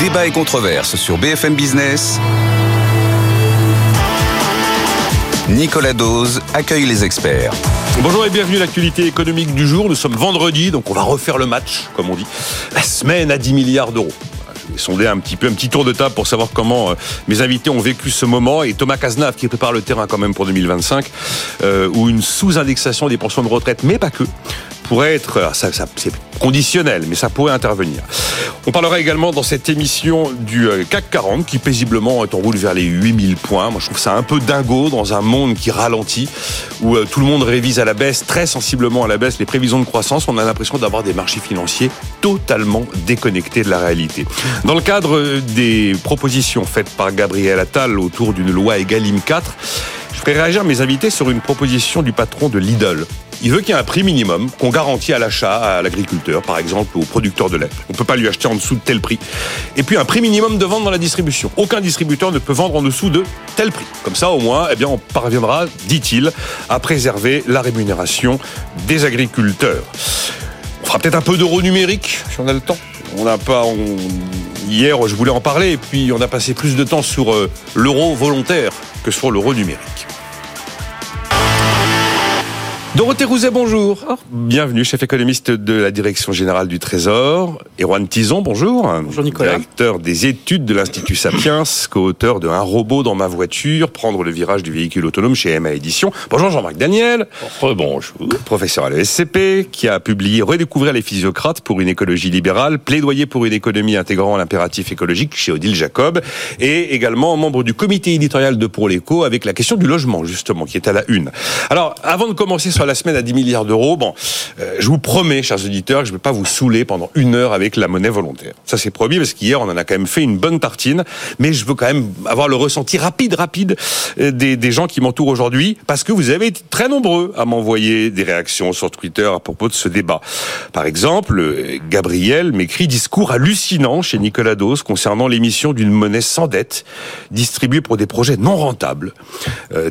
Débat et controverse sur BFM Business. Nicolas Dose accueille les experts. Bonjour et bienvenue à l'actualité économique du jour. Nous sommes vendredi, donc on va refaire le match, comme on dit. La semaine à 10 milliards d'euros. Je vais sonder un petit peu, un petit tour de table pour savoir comment euh, mes invités ont vécu ce moment. Et Thomas Cazenave qui prépare le terrain quand même pour 2025, euh, où une sous-indexation des pensions de retraite, mais pas que, pourrait être, ah, ça, c'est conditionnel, mais ça pourrait intervenir. On parlera également dans cette émission du euh, CAC 40 qui paisiblement est en route vers les 8000 points. Moi je trouve ça un peu dingo dans un monde qui ralentit, où euh, tout le monde révise à la baisse, très sensiblement à la baisse, les prévisions de croissance. On a l'impression d'avoir des marchés financiers totalement déconnectés de la réalité. Dans le cadre euh, des propositions faites par Gabriel Attal autour d'une loi Egalim 4, je ferai réagir mes invités sur une proposition du patron de Lidl. Il veut qu'il y ait un prix minimum qu'on garantit à l'achat à l'agriculteur, par exemple, au producteur de lait. On ne peut pas lui acheter en dessous de tel prix. Et puis un prix minimum de vente dans la distribution. Aucun distributeur ne peut vendre en dessous de tel prix. Comme ça, au moins, eh bien, on parviendra, dit-il, à préserver la rémunération des agriculteurs. On fera peut-être un peu d'euro numérique, si on a le temps. On n'a pas. Hier, je voulais en parler, et puis on a passé plus de temps sur euh, l'euro volontaire que sur l'euro numérique. Dorothée Rouzet, bonjour. Bienvenue, chef économiste de la Direction Générale du Trésor. Erwan Tison, bonjour. Bonjour Nicolas. Directeur des études de l'Institut Sapiens, co-auteur de Un robot dans ma voiture, prendre le virage du véhicule autonome chez MA Édition. Bonjour Jean-Marc Daniel. Bonjour. Professeur à l'ESCP, qui a publié Redécouvrir les physiocrates pour une écologie libérale, plaidoyer pour une économie intégrant l'impératif écologique chez Odile Jacob, et également membre du comité éditorial de Pour l'écho avec la question du logement, justement, qui est à la une. Alors, avant de commencer sur la semaine à 10 milliards d'euros. Bon, euh, je vous promets, chers auditeurs, que je ne vais pas vous saouler pendant une heure avec la monnaie volontaire. Ça, c'est promis, parce qu'hier, on en a quand même fait une bonne tartine. Mais je veux quand même avoir le ressenti rapide, rapide euh, des, gens qui m'entourent aujourd'hui, parce que vous avez été très nombreux à m'envoyer des réactions sur Twitter à propos de ce débat. Par exemple, euh, Gabriel m'écrit discours hallucinant chez Nicolas Dos concernant l'émission d'une monnaie sans dette, distribuée pour des projets non rentables.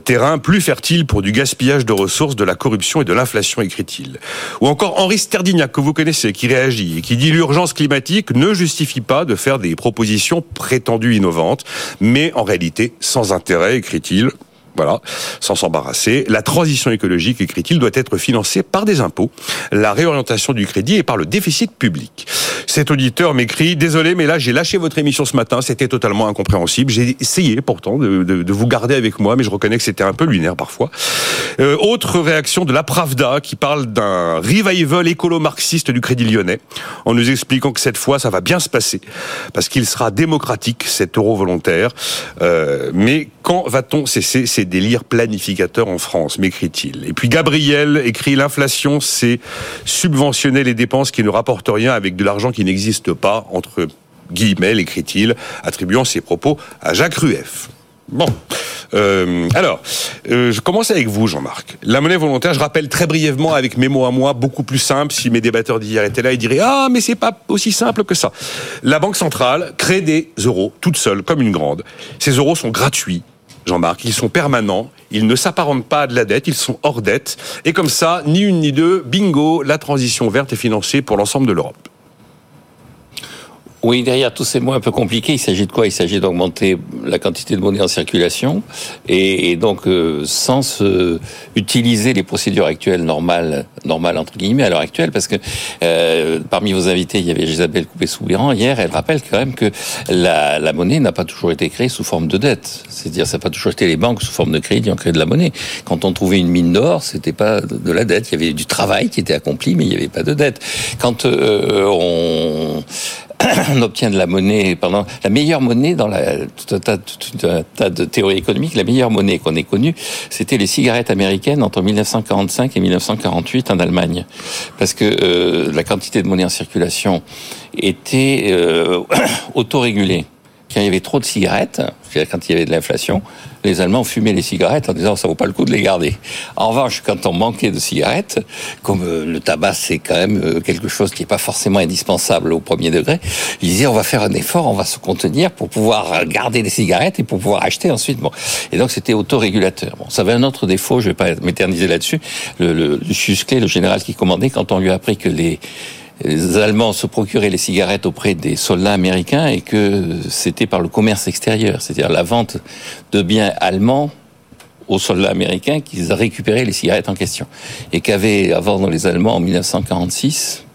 terrain plus fertile pour du gaspillage de ressources, de la corruption et de l'inflation, écrit-il. Ou encore Henri Sterdignac, que vous connaissez, qui réagit et qui dit l'urgence climatique ne justifie pas de faire des propositions prétendues innovantes, mais en réalité sans intérêt, écrit-il. Voilà, sans s'embarrasser. La transition écologique, écrit-il, doit être financée par des impôts, la réorientation du crédit et par le déficit public. Cet auditeur m'écrit Désolé, mais là, j'ai lâché votre émission ce matin, c'était totalement incompréhensible. J'ai essayé pourtant de, vous garder avec moi, mais je reconnais que c'était un peu lunaire parfois. Euh, autre réaction de la Pravda qui parle d'un revival écolo-marxiste du Crédit Lyonnais, en nous expliquant que cette fois, ça va bien se passer, parce qu'il sera démocratique, cet euro volontaire. Euh, mais quand va-t-on cesser ces délires planificateurs en France, m'écrit-il. Et puis Gabriel écrit l'inflation, c'est subventionner les dépenses qui ne rapportent rien avec de l'argent qui n'existe pas, entre guillemets, écrit-il, attribuant ses propos à Jacques Rueff. Bon, euh, alors, euh, je commence avec vous, Jean-Marc. La monnaie volontaire, je rappelle très brièvement avec mes mots à moi, beaucoup plus simple. Si mes débatteurs d'hier étaient là, ils diraient ah mais c'est pas aussi simple que ça. La banque centrale crée des euros toute seule, comme une grande. Ces euros sont gratuits. Jean-Marc, ils sont permanents, ils ne s'apparentent pas à de la dette, ils sont hors dette, et comme ça, ni une ni deux, bingo, la transition verte est financée pour l'ensemble de l'Europe. Oui, derrière tous ces mots un peu compliqués, il s'agit de quoi? Il s'agit d'augmenter la quantité de monnaie en circulation et, et donc euh, sans euh, utiliser les procédures actuelles normales, normales entre guillemets à l'heure actuelle, parce que euh, parmi vos invités, il y avait Isabelle Coupé-Soubirant. Hier, elle rappelle quand même que la, la monnaie n'a pas toujours été créée sous forme de dette. C'est-à-dire, ça n'a pas toujours été les banques sous forme de crédit ont créé de la monnaie. Quand on trouvait une mine d'or, c'était pas de la dette. Il y avait du travail qui était accompli, mais il n'y avait pas de dette. Quand euh, on on obtient de la monnaie pendant la meilleure monnaie dans la, tout un tas de théories économiques. La meilleure monnaie qu'on ait connue, c'était les cigarettes américaines entre 1945 et 1948 en Allemagne, parce que euh, la quantité de monnaie en circulation était euh, autorégulée quand il y avait trop de cigarettes, c'est-à-dire quand il y avait de l'inflation, les Allemands fumaient les cigarettes en disant ça vaut pas le coup de les garder. En revanche, quand on manquait de cigarettes, comme euh, le tabac c'est quand même euh, quelque chose qui n'est pas forcément indispensable au premier degré, ils disaient on va faire un effort, on va se contenir pour pouvoir garder des cigarettes et pour pouvoir acheter ensuite. Bon, et donc c'était autorégulateur. Bon, ça avait un autre défaut, je vais pas m'éterniser là-dessus. Le, le, le le général qui commandait, quand on lui a appris que les les Allemands se procuraient les cigarettes auprès des soldats américains et que c'était par le commerce extérieur, c'est-à-dire la vente de biens allemands aux soldats américains qu'ils récupéraient les cigarettes en question. Et qu'avaient avant les Allemands en 1946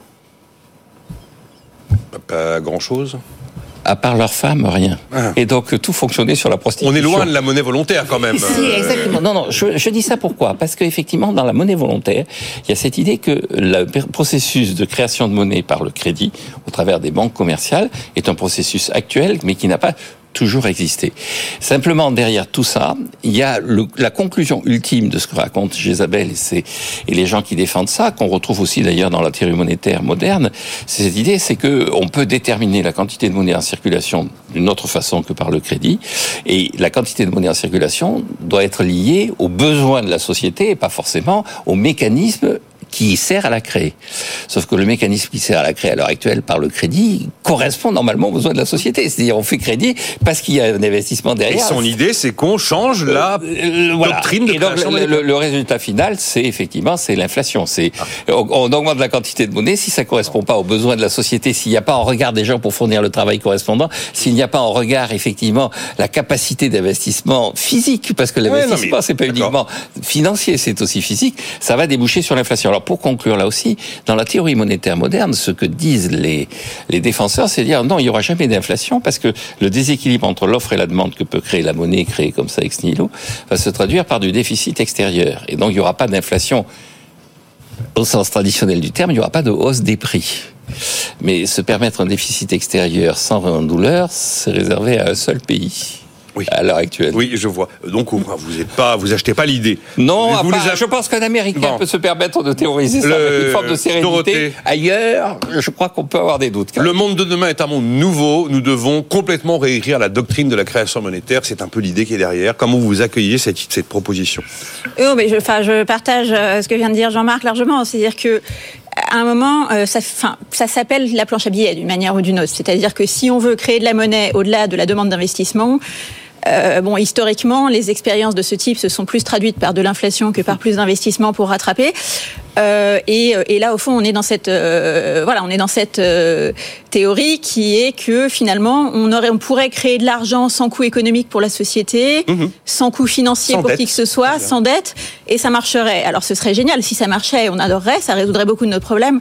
Pas grand-chose à part leurs femmes, rien. Ah. Et donc tout fonctionnait sur la prostitution. On est loin de la monnaie volontaire quand même. Si, exactement. Non, non, je, je dis ça pourquoi? Parce qu'effectivement, dans la monnaie volontaire, il y a cette idée que le processus de création de monnaie par le crédit, au travers des banques commerciales, est un processus actuel, mais qui n'a pas toujours existé. Simplement, derrière tout ça, il y a le, la conclusion ultime de ce que raconte Jézabel et, et les gens qui défendent ça, qu'on retrouve aussi d'ailleurs dans la théorie monétaire moderne. C'est cette idée, c'est que on peut déterminer la quantité de monnaie en circulation d'une autre façon que par le crédit, et la quantité de monnaie en circulation doit être liée aux besoins de la société et pas forcément aux mécanismes qui sert à la créer. Sauf que le mécanisme qui sert à la créer à l'heure actuelle par le crédit correspond normalement aux besoins de la société. C'est-à-dire on fait crédit parce qu'il y a un investissement derrière. Et son idée, c'est qu'on change la euh, euh, doctrine de Et donc, le, résultat final, c'est effectivement c'est l'inflation. C'est ah. on, augmente la quantité de monnaie si ça correspond pas aux besoins de la société, s'il n'y a pas en regard des gens pour fournir le travail correspondant, s'il n'y a pas en regard effectivement la capacité d'investissement physique, parce que l'investissement c'est pas uniquement financier, c'est aussi physique, ça va déboucher sur l'inflation pour conclure là aussi, dans la théorie monétaire moderne, ce que disent les, défenseurs, c'est dire non, il n'y aura jamais d'inflation parce que le déséquilibre entre l'offre et la demande que peut créer la monnaie créée comme ça ex nihilo va se traduire par du déficit extérieur. Et donc il n'y aura pas d'inflation au sens traditionnel du terme, il n'y aura pas de hausse des prix. Mais se permettre un déficit extérieur sans douleur, c'est réservé à un seul pays oui. à l'heure actuelle. Oui, je vois. Donc vous êtes pas, vous achetez pas l'idée. Non, je pense qu'un Américain peut se permettre de théoriser ça avec une forme de sérénité. Ailleurs, je crois qu'on peut avoir des doutes. Le monde de demain est un monde nouveau. Nous devons complètement réécrire la doctrine de la création monétaire. C'est un peu l'idée qui est derrière. Comment vous accueillez cette, cette proposition? Oh, mais je, enfin, je partage euh, ce que vient de dire Jean-Marc largement. C'est-à-dire que à un moment, euh, ça, ça s'appelle la planche à billets d'une manière ou d'une autre. C'est-à-dire que si on veut créer de la monnaie au-delà de la demande d'investissement, euh, bon, historiquement, les expériences de ce type se sont plus traduites par de l'inflation que par plus d'investissements pour rattraper. Euh, et, euh, et, là, au fond, on est dans cette, euh, voilà, on est dans cette euh, théorie qui est que finalement, on aurait, on pourrait créer de l'argent sans coût économique pour la société, mhm. sans coût financier pour qui que ce soit, sans dette, et ça marcherait. Alors, ce serait génial si ça marchait, on adorerait, ça résoudrait beaucoup de nos problèmes.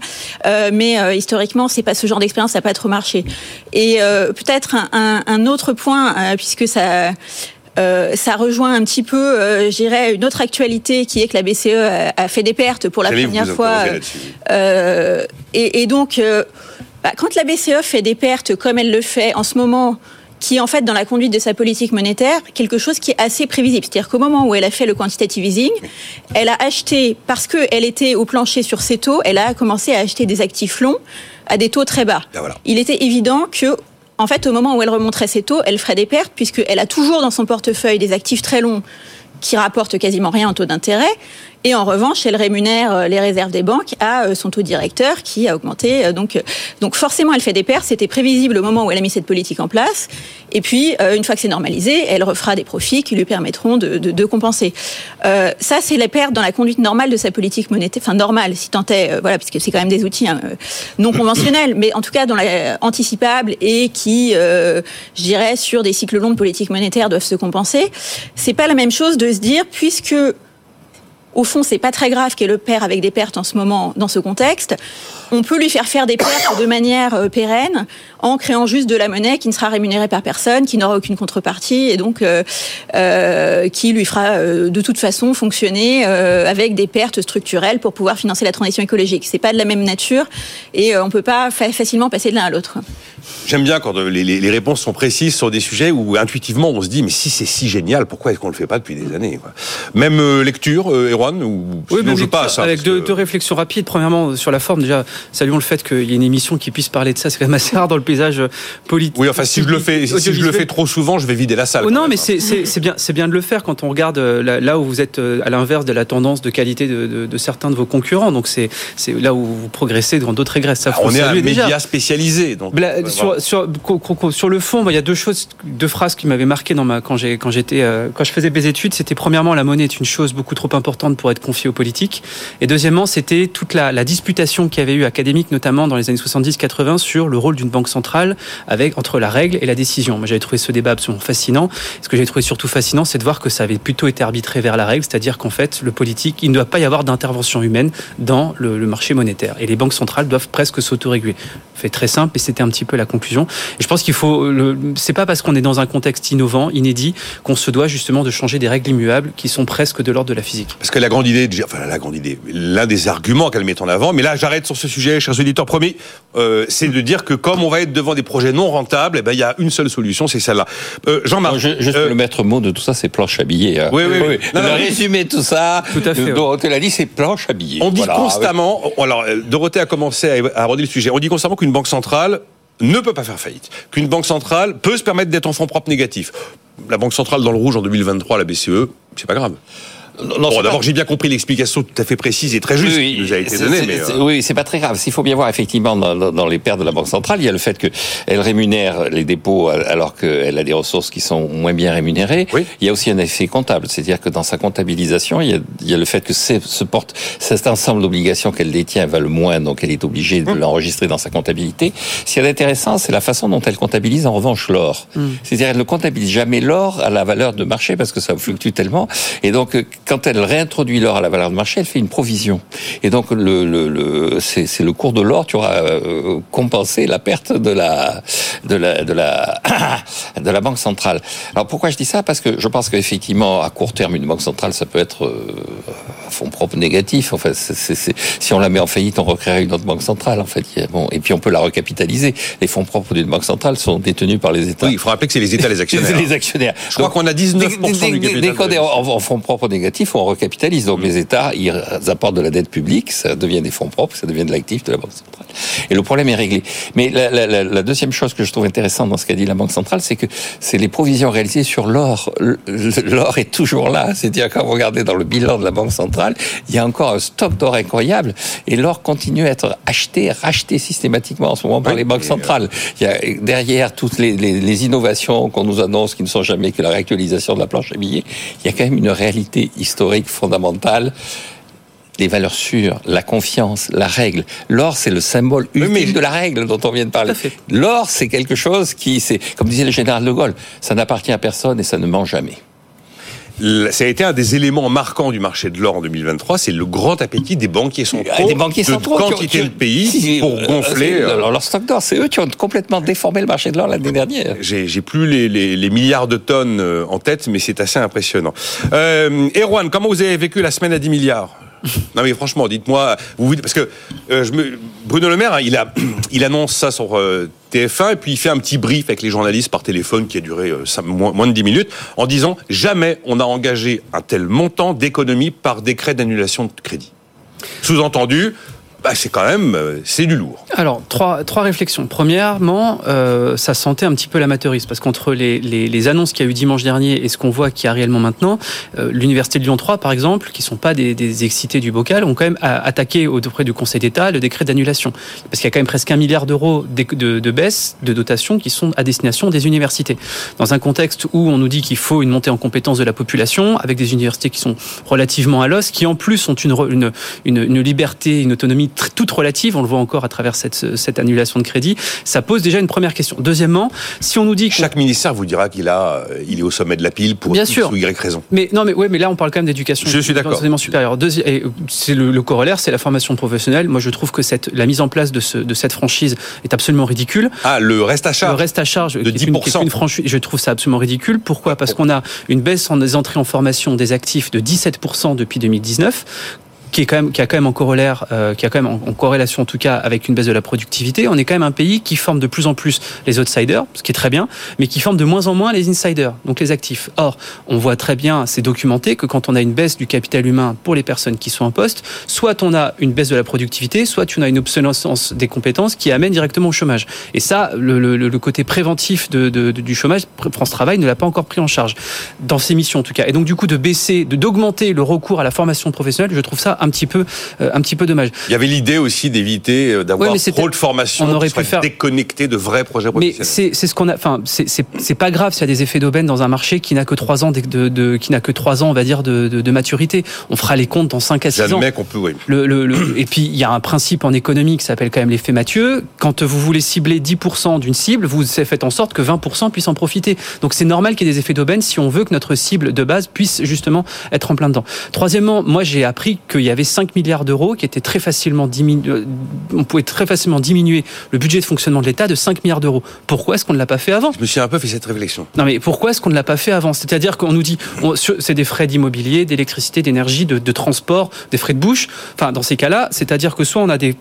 mais historiquement, c'est pas ce genre d'expérience, ça n'a pas trop marché. Et peut-être un, un, un, autre point, puisque ça euh, ça rejoint un petit peu, euh, j'irais, une autre actualité qui est que la BCE a, fait des pertes pour la première fois. Euh, et, et, donc, euh, bah, quand la BCE fait des pertes comme elle le fait en ce moment, qui est en fait dans la conduite de sa politique monétaire quelque chose qui est assez prévisible. C'est-à-dire qu'au moment où elle a fait le quantitative easing, elle a acheté, parce qu'elle était au plancher sur ses taux, elle a commencé à acheter des actifs longs à des taux très bas. Ben voilà. Il était évident que en fait, au moment où elle remonterait ses taux, elle ferait des pertes puisqu'elle a toujours dans son portefeuille des actifs très longs qui rapportent quasiment rien en taux d'intérêt et en revanche, elle rémunère euh, les réserves des banques à euh, son taux directeur qui a augmenté. Euh, donc, donc forcément, elle fait des pertes. C'était prévisible au moment où elle a mis cette politique en place. Et puis, une fois que c'est normalisé, elle refera des profits qui lui permettront de, de, de compenser. Euh, ça, c'est les pertes dans la conduite normale de sa politique monétaire. Enfin, normale, si tant est, voilà, puisque c'est quand même des outils hein, non conventionnels, mais en tout cas dans la anticipable et qui, euh, je dirais, sur des cycles longs de politique monétaire doivent se compenser. C'est pas la même chose de se dire, puisque au fond, c'est pas très grave qu'elle opère avec des pertes en ce moment dans ce contexte. On peut lui faire faire des pertes de manière euh, pérenne en créant juste de la monnaie qui ne sera rémunérée par personne, qui n'aura aucune contrepartie et donc euh, euh, qui lui fera de toute façon fonctionner avec des pertes structurelles pour pouvoir financer la transition écologique. C'est pas de la même nature et on peut pas fa- facilement passer de l'un à l'autre. J'aime bien quand les, réponses sont précises sur des sujets où intuitivement on se dit mais si c'est si génial, pourquoi est-ce qu'on le fait pas depuis des années Même lecture, euh, Ou Oui, sinon mais je passe. hein, avec deux, que- deux réflexions rapides. Premièrement, sur la forme, déjà, saluons le fait qu'il y ait une émission qui puisse parler de ça. C'est quand même assez rare dans le paysage politique. Oui, enfin si je le fais, si je le fais trop souvent, je vais vider la salle. Oh non, mais hein. c'est- bien, c'est bien de le faire quand on regarde euh, là, là où vous êtes euh, à l'inverse de la tendance de qualité de, de- de certains de vos concurrents. Donc c'est là où vous progressez quand d'autres régressent. Ça, on est un déjà. média spécialisé, donc. Euh, voilà. sur, le fond, bah, il y a deux choses, deux phrases qui m'avaient marqué dans ma, quand j'ai, quand j'étais, euh, quand je faisais mes études. C'était premièrement, la monnaie est une chose beaucoup trop importante pour être confiée aux politiques. Et deuxièmement, c'était toute la, la disputation qu'il y avait eu académique, notamment dans les années 70-80, sur le rôle d'une banque centrale avec, entre la règle et la décision. Moi, j'avais trouvé ce débat absolument fascinant. Ce que j'ai trouvé surtout fascinant, c'est de voir que ça avait plutôt été arbitré vers la règle, c'est-à-dire qu'en fait, le politique, il ne doit pas y avoir d'intervention humaine dans le, marché monétaire. Et les banques centrales doivent presque s'autoréguler. Fait très simple, et c'était un petit peu la conclusion. Et je pense qu'il faut, c'est pas parce qu'on est dans un contexte innovant, inédit, qu'on se doit justement de changer des règles immuables qui sont presque de l'ordre de la physique. La grande idée, de- enfin la grande idée, l'un des arguments qu'elle met en avant, mais là j'arrête sur ce sujet, chers auditeurs, promis, euh, c'est de dire que comme on va être devant des projets non rentables, eh ben il y a une seule solution, c'est celle-là. Euh, Jean-Marc, Non, je- juste euh, le maître mot de tout ça, c'est planche à billets. hein. Oui, oui, oui. Non, non, de tout ça, Tout à fait. Dorothée l'a dit, c'est planche à billets. on dit Voilà. constamment, alors euh, Dorothée a commencé à, à aborder le sujet, on dit constamment qu'une banque centrale ne peut pas faire faillite, qu'une banque centrale peut se permettre d'être en fonds propres négatifs. La banque centrale dans le rouge en 2023, la BCE, c'est pas grave. Non, non, Bon, d'abord, pas- j'ai bien compris l'explication tout à fait précise et très juste qui nous a été donnée, mais euh, oui, c'est pas très grave. S'il faut bien voir effectivement dans, dans- dans les pertes de la banque centrale, il y a le fait qu'elle rémunère les dépôts alors qu'elle a des ressources qui sont moins bien rémunérées. Oui. Il y a aussi un effet comptable, c'est-à-dire que dans sa comptabilisation, il y a, il y a le fait que ce porte, cet ensemble d'obligations qu'elle détient valent moins, donc elle est obligée Hum. de l'enregistrer dans sa comptabilité. Ce qui est intéressant, c'est la façon dont elle comptabilise en revanche l'or. C'est-à-dire elle ne comptabilise jamais l'or à la valeur de marché parce que ça fluctue tellement. Et donc euh, quand elle réintroduit l'or à la valeur de marché, elle fait une provision. Et donc le, le, le c'est le cours de l'or qui aura euh, compensé la perte de la de la de la de la banque centrale. Alors pourquoi je dis ça? Parce que je pense qu'effectivement à court terme une banque centrale ça peut être euh, fonds propres négatifs. Enfin, si on la met en faillite, on recréerait une autre banque centrale. En fait, bon, et puis on peut la recapitaliser. Les fonds propres d'une banque centrale sont détenus par les États. oui, il faut rappeler que c'est les États les actionnaires. Les actionnaires. Je crois qu'on a 19% dès, dès- du capital dès qu'on est en, en fonds propres négatifs, on recapitalise. Donc les États, ils apportent de la dette publique, ça devient des fonds propres, ça devient de l'actif de la Banque centrale. Et le problème est réglé. Mais la, la- la- la deuxième chose que je trouve intéressante dans ce qu'a dit la Banque centrale, c'est que c'est les provisions réalisées sur l'or. L'or est toujours là. C'est-à-dire quand vous regardez dans le bilan de la Banque centrale, il y a encore un stock d'or incroyable. Et l'or continue à être acheté, racheté systématiquement en ce moment par Oui, les banques euh, centrales. Il y a derrière toutes les, les- les innovations qu'on nous annonce, qui ne sont jamais que la réactualisation de la planche à billets, il y a quand même une réalité historique fondamentale. Les valeurs sûres, la confiance, la règle. L'or, c'est le symbole ultime mais- de la règle dont on vient de parler. L'or, c'est quelque chose qui, c'est, comme disait le général de Gaulle, ça n'appartient à personne et ça ne ment jamais. Ça a été un des éléments marquants du marché de l'or en 2023, c'est le grand appétit des banquiers centraux, Ah, des banquiers de centraux ont- quantité ont- de pays si, pour euh, gonfler. euh, alors, leur stock d'or, c'est eux qui ont complètement déformé le marché de l'or l'année dernière. J'ai j'ai plus les, les- les milliards de tonnes euh, en tête, mais c'est assez impressionnant. Euh, Erwan, comment vous avez vécu la semaine à 10 milliards? Non mais franchement, dites-moi, parce que euh, Bruno Le Maire, hein, il, annonce ça sur euh, TF1 et puis il fait un petit brief avec les journalistes par téléphone qui a duré euh, moins de 10 minutes en disant jamais on a engagé un tel montant d'économie par décret d'annulation de crédit. Sous-entendu, bah, c'est quand même euh, c'est du lourd. Alors, trois, trois réflexions. Premièrement, euh, ça sentait un petit peu l'amateurisme, parce qu'entre les, les, les annonces qu'il y a eu dimanche dernier et ce qu'on voit qu'il y a réellement maintenant, euh, l'Université de Lyon 3, par exemple, qui sont pas des, des excités du bocal, ont quand même attaqué auprès du Conseil d'État le décret d'annulation. Parce qu'il y a quand même presque un milliard d'euros de, de, de baisse de dotation qui sont à destination des universités. Dans un contexte où on nous dit qu'il faut une montée en compétence de la population, avec des universités qui sont relativement à l'os, qui en plus ont une, une, une, une liberté, une autonomie toute relative, on le voit encore à travers cette, cette annulation de crédit, ça pose déjà une première question. Deuxièmement, si on nous dit que chaque ministère vous dira qu'il a, euh, il est au sommet de la pile pour Bien X sûr. ou Y raison. Mais non, mais ouais, mais là on parle quand même d'éducation. Je suis d'accord. Supérieur. Et c'est le, le corollaire, c'est la formation professionnelle. Moi, je trouve que cette, la mise en place de, ce, de cette franchise est absolument ridicule. Ah, le reste à Le charge. reste à charge, de qui est une- qui est 10%. une franchise, je trouve ça absolument ridicule. Pourquoi? Parce qu'on a une baisse en des entrées en formation des actifs de 17% depuis 2019 qui est quand même qui a quand même en corollaire euh, qui a quand même en, corrélation en tout cas avec une baisse de la productivité. On est quand même un pays qui forme de plus en plus les outsiders ce qui est très bien mais qui forme de moins en moins les insiders donc les actifs. Or on voit très bien c'est documenté que quand on a une baisse du capital humain pour les personnes qui sont en poste soit on a une baisse de la productivité soit on a une obsolescence des compétences qui amène directement au chômage. Et ça le, le, le côté préventif de- de- du chômage France Travail ne l'a pas encore pris en charge dans ses missions en tout cas. Et donc du coup de baisser de d'augmenter le recours à la formation professionnelle je trouve ça un petit peu euh, un petit peu dommage Il y avait l'idée aussi d'éviter euh, d'avoir Ouais, mais trop de formations on aurait pu faire- déconnectées de vrais projets mais professionnels. c'est c'est ce qu'on a enfin c'est pas grave s'il y a des effets d'aubaine dans un marché qui n'a que trois ans de, de, de- qui n'a que trois ans on va dire de, maturité on fera les comptes dans 5 à 6 ans Jamais qu'on peut, oui. Le, le- le- et puis il y a un principe en économie qui s'appelle quand même l'effet Mathieu. Quand vous voulez cibler 10% d'une cible, vous faites en sorte que 20% puissent en profiter. Donc c'est normal qu'il y ait des effets d'aubaine si on veut que notre cible de base puisse justement être en plein dedans. Troisièmement, moi j'ai appris qu'il y avait 5 milliards d'euros qui étaient très facilement diminués. On pouvait très facilement diminuer le budget de fonctionnement de l'État de 5 milliards d'euros. Pourquoi est-ce qu'on ne l'a pas fait avant? Je me suis un peu fait cette réflexion. non mais pourquoi est-ce qu'on ne l'a pas fait avant? C'est-à-dire qu'on nous dit, c'est des frais d'immobilier, d'électricité, d'énergie, de, de transport, des frais de bouche. Enfin, dans ces cas-là, c'est-à-dire que soit on a des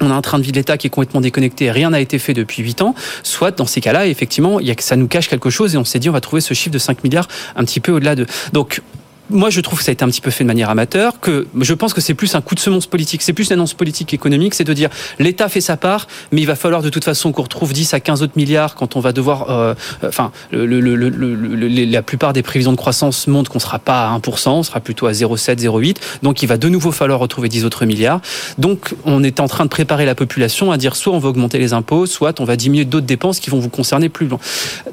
on a un train de vie de l'État qui est complètement déconnecté et rien n'a été fait depuis 8 ans, soit dans ces cas-là, effectivement, il ça nous cache quelque chose et on s'est dit on va trouver ce chiffre de 5 milliards un petit peu au-delà de. Donc moi, je trouve que ça a été un petit peu fait de manière amateur, que je pense que c'est plus un coup de semonce politique, c'est plus une annonce politique économique, c'est de dire l'État fait sa part, mais il va falloir de toute façon qu'on retrouve 10 à 15 autres milliards quand on va devoir, euh, enfin, le, le- le- la plupart des prévisions de croissance montrent qu'on sera pas à 1%, on sera plutôt à 0,7, 0,8, donc il va de nouveau falloir retrouver 10 autres milliards. Donc, on est en train de préparer la population à dire soit on va augmenter les impôts, soit on va diminuer d'autres dépenses qui vont vous concerner plus loin.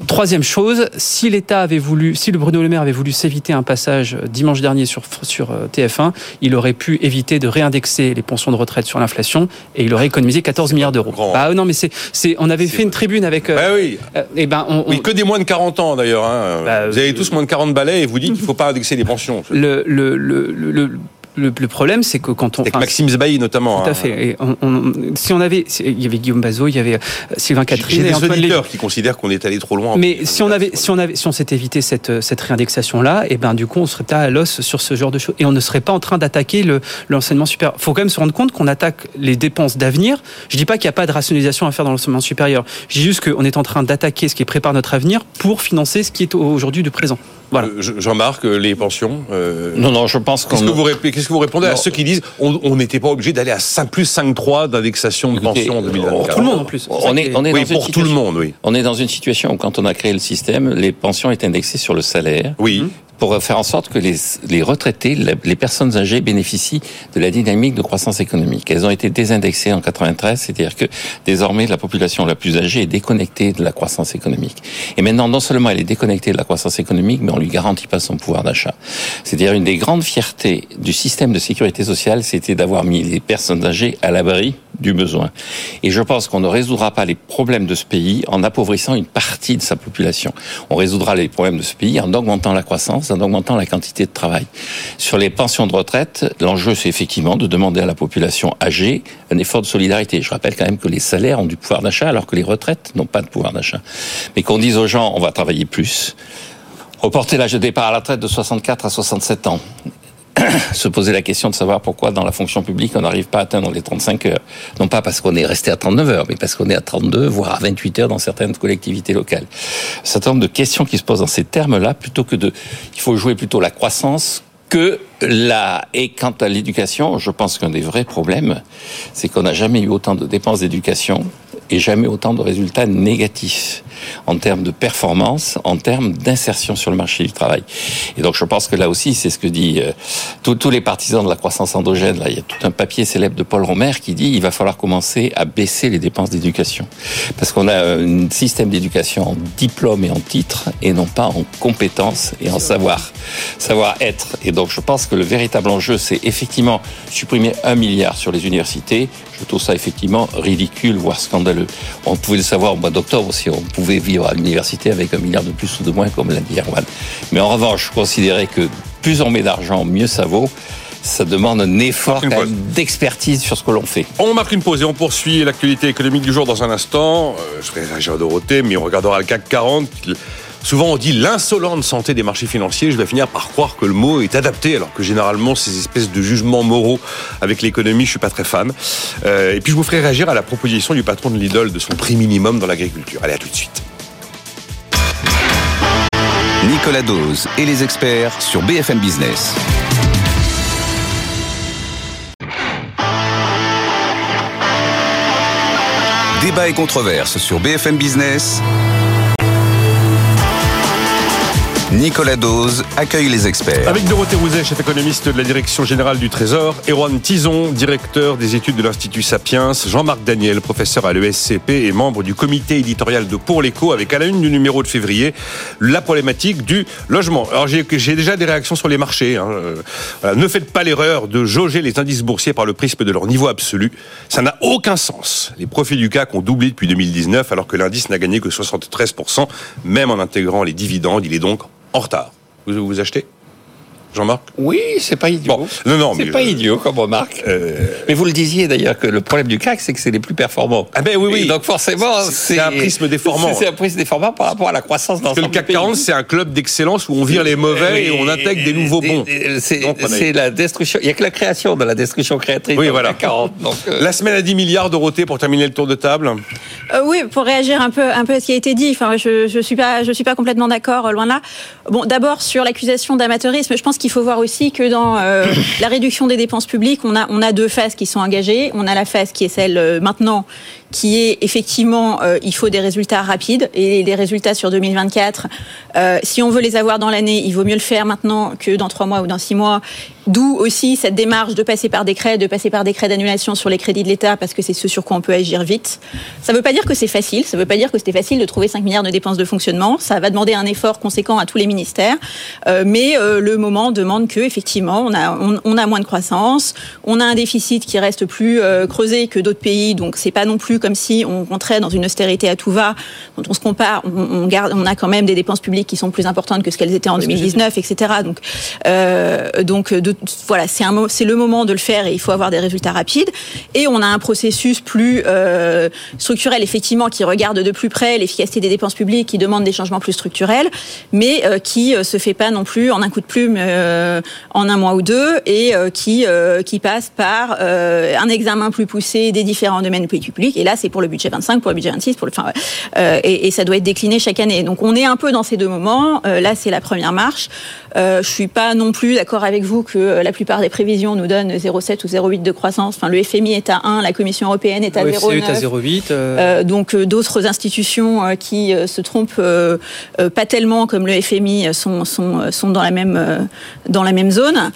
Troisième chose, si l'État avait voulu, si le Bruno Le Maire avait voulu s'éviter un passage dimanche dernier sur, sur euh, TF1, il aurait pu éviter de réindexer les pensions de retraite sur l'inflation et il aurait économisé 14 milliards d'euros. Bah non, mais c'est, c'est, on avait fait une tribune avec. euh, Ouais, oui. euh, eh ben, on, Oui, on- que des moins de 40 ans d'ailleurs. hein. Bah, vous avez euh, tous moins de 40 balais et vous dites qu'il ne faut pas indexer les pensions. le, le, le, le, le- problème, c'est que quand on. Avec Maxime Zbaï notamment. Tout à hein. fait. Et on- on- si on avait, il y avait Guillaume Bazot, il y avait euh, Sylvain J'ai Catherine des et Antoine Lévy. auditeurs qui considèrent qu'on est allé trop loin. Mais si on avait, si on avait, si on s'était évité cette cette réindexation là, et ben du coup on serait pas à l'os sur ce genre de choses et on ne serait pas en train d'attaquer le l'enseignement supérieur. Faut quand même se rendre compte qu'on attaque les dépenses d'avenir. Je dis pas qu'il n'y a pas de rationalisation à faire dans l'enseignement supérieur. Je dis juste qu'on est en train d'attaquer ce qui prépare notre avenir pour financer ce qui est aujourd'hui du présent. Voilà. Euh, Je- Jean-Marc, euh, les pensions. euh, Non, non, je pense qu'on. Qu'est-ce que, vous rép- qu'est-ce que vous répondez à ceux qui disent on n'était pas obligé d'aller à 5, plus 5,3 d'indexation de pension en 2024 Pour tout le monde en plus. On est, on est Oui, dans une pour tout le monde, oui. On est dans une situation où quand on a créé le système, les pensions étaient indexées sur le salaire. Oui. Pour faire en sorte que les, les retraités, les personnes âgées bénéficient de la dynamique de croissance économique. Elles ont été désindexées en 93, c'est-à-dire que désormais la population la plus âgée est déconnectée de la croissance économique. Et maintenant, non seulement elle est déconnectée de la croissance économique, mais on lui garantit pas son pouvoir d'achat. C'est-à-dire une des grandes fiertés du système de sécurité sociale, c'était d'avoir mis les personnes âgées à l'abri du besoin. Et je pense qu'on ne résoudra pas les problèmes de ce pays en appauvrissant une partie de sa population. On résoudra les problèmes de ce pays en augmentant la croissance, en augmentant la quantité de travail. Sur les pensions de retraite, l'enjeu c'est effectivement de demander à la population âgée un effort de solidarité. Je rappelle quand même que les salaires ont du pouvoir d'achat alors que les retraites n'ont pas de pouvoir d'achat. Mais qu'on dise aux gens on va travailler plus, reporter l'âge de départ à la retraite de 64 à 67 ans, se poser la question de savoir pourquoi dans la fonction publique on n'arrive pas à atteindre les 35 heures. Non pas parce qu'on est resté à 39 heures, mais parce qu'on est à 32, voire à 28 heures dans certaines collectivités locales. Un certain nombre de questions qui se posent dans ces termes-là, plutôt que de... Il faut jouer plutôt la croissance que la... Et quant à l'éducation, je pense qu'un des vrais problèmes, c'est qu'on n'a jamais eu autant de dépenses d'éducation et jamais autant de résultats négatifs. En termes de performance, en termes d'insertion sur le marché du travail. Et donc je pense que là aussi, c'est ce que dit euh, tous les partisans de la croissance endogène. Là, il y a tout un papier célèbre de Paul Romer qui dit il va falloir commencer à baisser les dépenses d'éducation parce qu'on a un système d'éducation en diplôme et en titre et non pas en compétences et en savoir savoir être. Et donc je pense que le véritable enjeu, c'est effectivement supprimer un milliard sur les universités. Je trouve ça effectivement ridicule, voire scandaleux. On pouvait le savoir au mois d'octobre si on pouvait vivre à l'université avec un milliard de plus ou de moins, comme l'a dit Erwan. Mais en revanche, je considérais que plus on met d'argent, mieux ça vaut ça demande un effort d'expertise sur ce que l'on fait. On marque une pause et on poursuit l'actualité économique du jour dans un instant. Euh, je ferai réagir à Dorothée, mais on regardera le CAC 40. Souvent on dit l'insolente santé des marchés financiers. Je vais finir par croire que le mot est adapté, alors que généralement ces espèces de jugements moraux avec l'économie, je suis pas très fan. Euh, et puis je vous ferai réagir à la proposition du patron de Lidl de son prix minimum dans l'agriculture. Allez, à tout de suite. Nicolas Dose et les experts sur BFM Business. Débat et controverse sur BFM Business. Nicolas Dose accueille les experts. Avec Dorothée Rouzet, chef économiste de la Direction Générale du Trésor, Erwan Tison, directeur des études de l'Institut Sapiens, Jean-Marc Daniel, professeur à l'ESCP et membre du comité éditorial de Pour l'écho, avec à la une du numéro de février, la problématique du logement. Alors j'ai déjà des réactions sur les marchés. Hein. Euh, ne faites pas l'erreur de jauger les indices boursiers par le prisme de leur niveau absolu. Ça n'a aucun sens. Les profits du CAC ont doublé depuis 2019 alors que l'indice n'a gagné que 73%, même en intégrant les dividendes. Il est donc en retard. Vous vous achetez Jean-Marc? Oui, c'est pas idiot. non, non, c'est pas euh, idiot comme remarque. Euh, mais vous le disiez d'ailleurs que le problème du CAC, c'est que c'est les plus performants. Ah ben oui, oui. donc forcément, c'est un prisme déformant. C'est un prisme déformant par rapport à la croissance dans le CAC 40, c'est un club d'excellence où on vire les mauvais et, on intègre des nouveaux bons. C'est la destruction. Il n'y a que la création de la destruction créatrice oui, voilà. CAC 40. Euh. La semaine à 10 milliards, Dorothée, pour terminer le tour de table. Oui, pour réagir un peu, un peu à ce qui a été dit. Enfin, je, je suis pas, je suis pas complètement d'accord, loin de là. Bon, d'abord sur l'accusation d'amateurisme, je pense qu'il faut voir aussi que dans euh, la réduction des dépenses publiques, on a, on a deux phases qui sont engagées. On a la phase qui est celle euh, maintenant qui est effectivement, euh, il faut des résultats rapides et les résultats sur 2024. Euh, si on veut les avoir dans l'année, il vaut mieux le faire maintenant que dans trois mois ou dans six mois. D'où aussi cette démarche de passer par décret, de passer par décret d'annulation sur les crédits de l'État, parce que c'est ce sur quoi on peut agir vite. Ça ne veut pas dire que c'est facile, ça ne veut pas dire que c'était facile de trouver 5 milliards de dépenses de fonctionnement. Ça va demander un effort conséquent à tous les ministères, euh, mais le moment demande que effectivement on a moins de croissance, on a un déficit qui reste plus creusé que d'autres pays, donc c'est pas non plus comme si on rentrait dans une austérité à tout va. Quand on se compare, on, garde, on a quand même des dépenses publiques qui sont plus importantes que ce qu'elles étaient en 2019, etc. Donc, euh, donc de, voilà, c'est un, c'est le moment de le faire et il faut avoir des résultats rapides. Et on a un processus plus euh, structurel, effectivement, qui regarde de plus près l'efficacité des dépenses publiques, qui demande des changements plus structurels, mais euh, qui euh, se fait pas non plus en un coup de plume en un mois ou deux et qui qui passe par un examen plus poussé des différents domaines publics. Et là, c'est pour le budget 25, pour le budget 26, pour le, enfin, euh, et, et, ça doit être décliné chaque année. Donc on est un peu dans ces deux moments. Euh, là, c'est la première marche. Euh, je suis pas non plus d'accord avec vous que la plupart des prévisions nous donnent 0,7 ou 0,8 de croissance. Enfin, le FMI est à 1, la Commission européenne est à 0,9. est à 0,8. Euh... donc d'autres institutions qui se trompent pas tellement comme le FMI sont, sont, sont dans la même dans la même zone.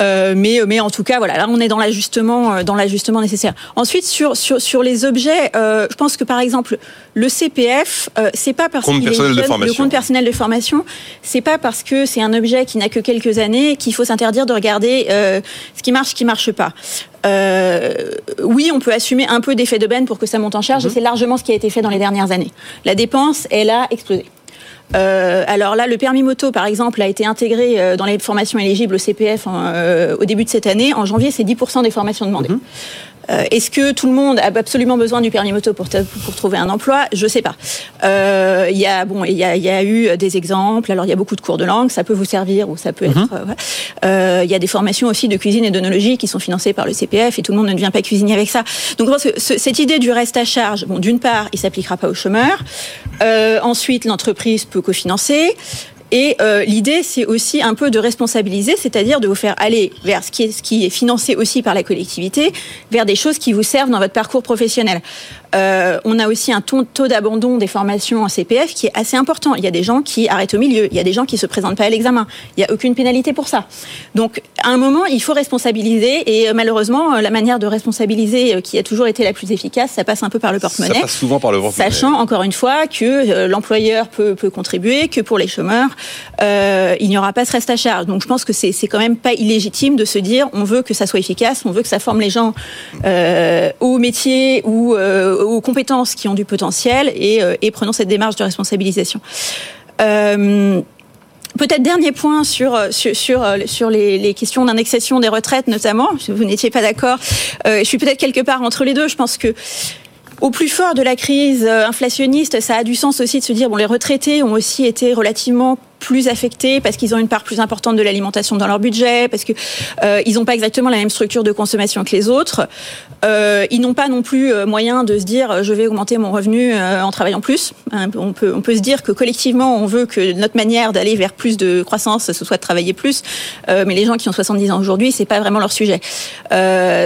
Euh, mais, mais en tout cas, voilà, là, on est dans l'ajustement, euh, dans l'ajustement nécessaire. Ensuite, sur, sur, sur les objets, euh, je pense que par exemple, le CPF, euh, c'est pas parce compte personnel de le compte personnel de formation, c'est pas parce que c'est un objet qui n'a que quelques années qu'il faut s'interdire de regarder euh, ce qui marche, ce qui marche pas. Euh, oui, on peut assumer un peu d'effet de benne pour que ça monte en charge, et c'est largement ce qui a été fait dans les dernières années. La dépense, elle a explosé. Euh, alors là, le permis moto, par exemple, a été intégré euh, dans les formations éligibles au CPF euh, au début de cette année. En janvier, c'est 10% des formations demandées. Mmh. Euh, Est-ce que tout le monde a absolument besoin du permis moto pour, pour trouver un emploi? Je sais pas. Euh, il y a bon, il y a, y a, eu des exemples. Alors il y a beaucoup de cours de langue, ça peut vous servir ou ça peut être. Mhm. Euh, il y a des formations aussi de cuisine et d'onologie qui sont financées par le CPF et tout le monde ne devient pas cuisinier avec ça. Donc je pense que ce, cette idée du reste à charge, bon, d'une part, il s'appliquera pas aux chômeurs. Ensuite, l'entreprise peut cofinancer. Et euh, l'idée, c'est aussi un peu de responsabiliser, c'est-à-dire de vous faire aller vers ce qui, est, ce qui est financé aussi par la collectivité, vers des choses qui vous servent dans votre parcours professionnel. Euh, on a aussi un taux, taux d'abandon des formations en CPF qui est assez important. Il y a des gens qui arrêtent au milieu, il y a des gens qui se présentent pas à l'examen. Il n'y a aucune pénalité pour ça. Donc, à un moment, il faut responsabiliser et euh, malheureusement, euh, la manière de responsabiliser euh, qui a toujours été la plus efficace, ça passe un peu par le porte-monnaie. Ça passe souvent par le porte-monnaie. Sachant encore une fois que l'employeur peut, peut contribuer, que pour les chômeurs, euh, il n'y aura pas ce reste à charge. Donc je pense que c'est quand même pas illégitime de se dire on veut que ça soit efficace, on veut que ça forme les gens euh, au métier ou euh, aux compétences qui ont du potentiel et, et prenons cette démarche de responsabilisation. Peut-être dernier point sur sur sur, les, questions d'indexation des retraites notamment. Vous n'étiez pas d'accord. Je suis peut-être quelque part entre les deux. Je pense que au plus fort de la crise inflationniste, ça a du sens aussi de se dire bon les retraités ont aussi été relativement plus affectés parce qu'ils ont une part plus importante de l'alimentation dans leur budget, parce que euh, ils n'ont pas exactement la même structure de consommation que les autres. Euh, ils n'ont pas non plus euh, moyen de se dire je vais augmenter mon revenu en travaillant plus. Hein, on peut on peut se dire que collectivement on veut que notre manière d'aller vers plus de croissance ce soit de travailler plus, mais les gens qui ont 70 ans aujourd'hui c'est pas vraiment leur sujet.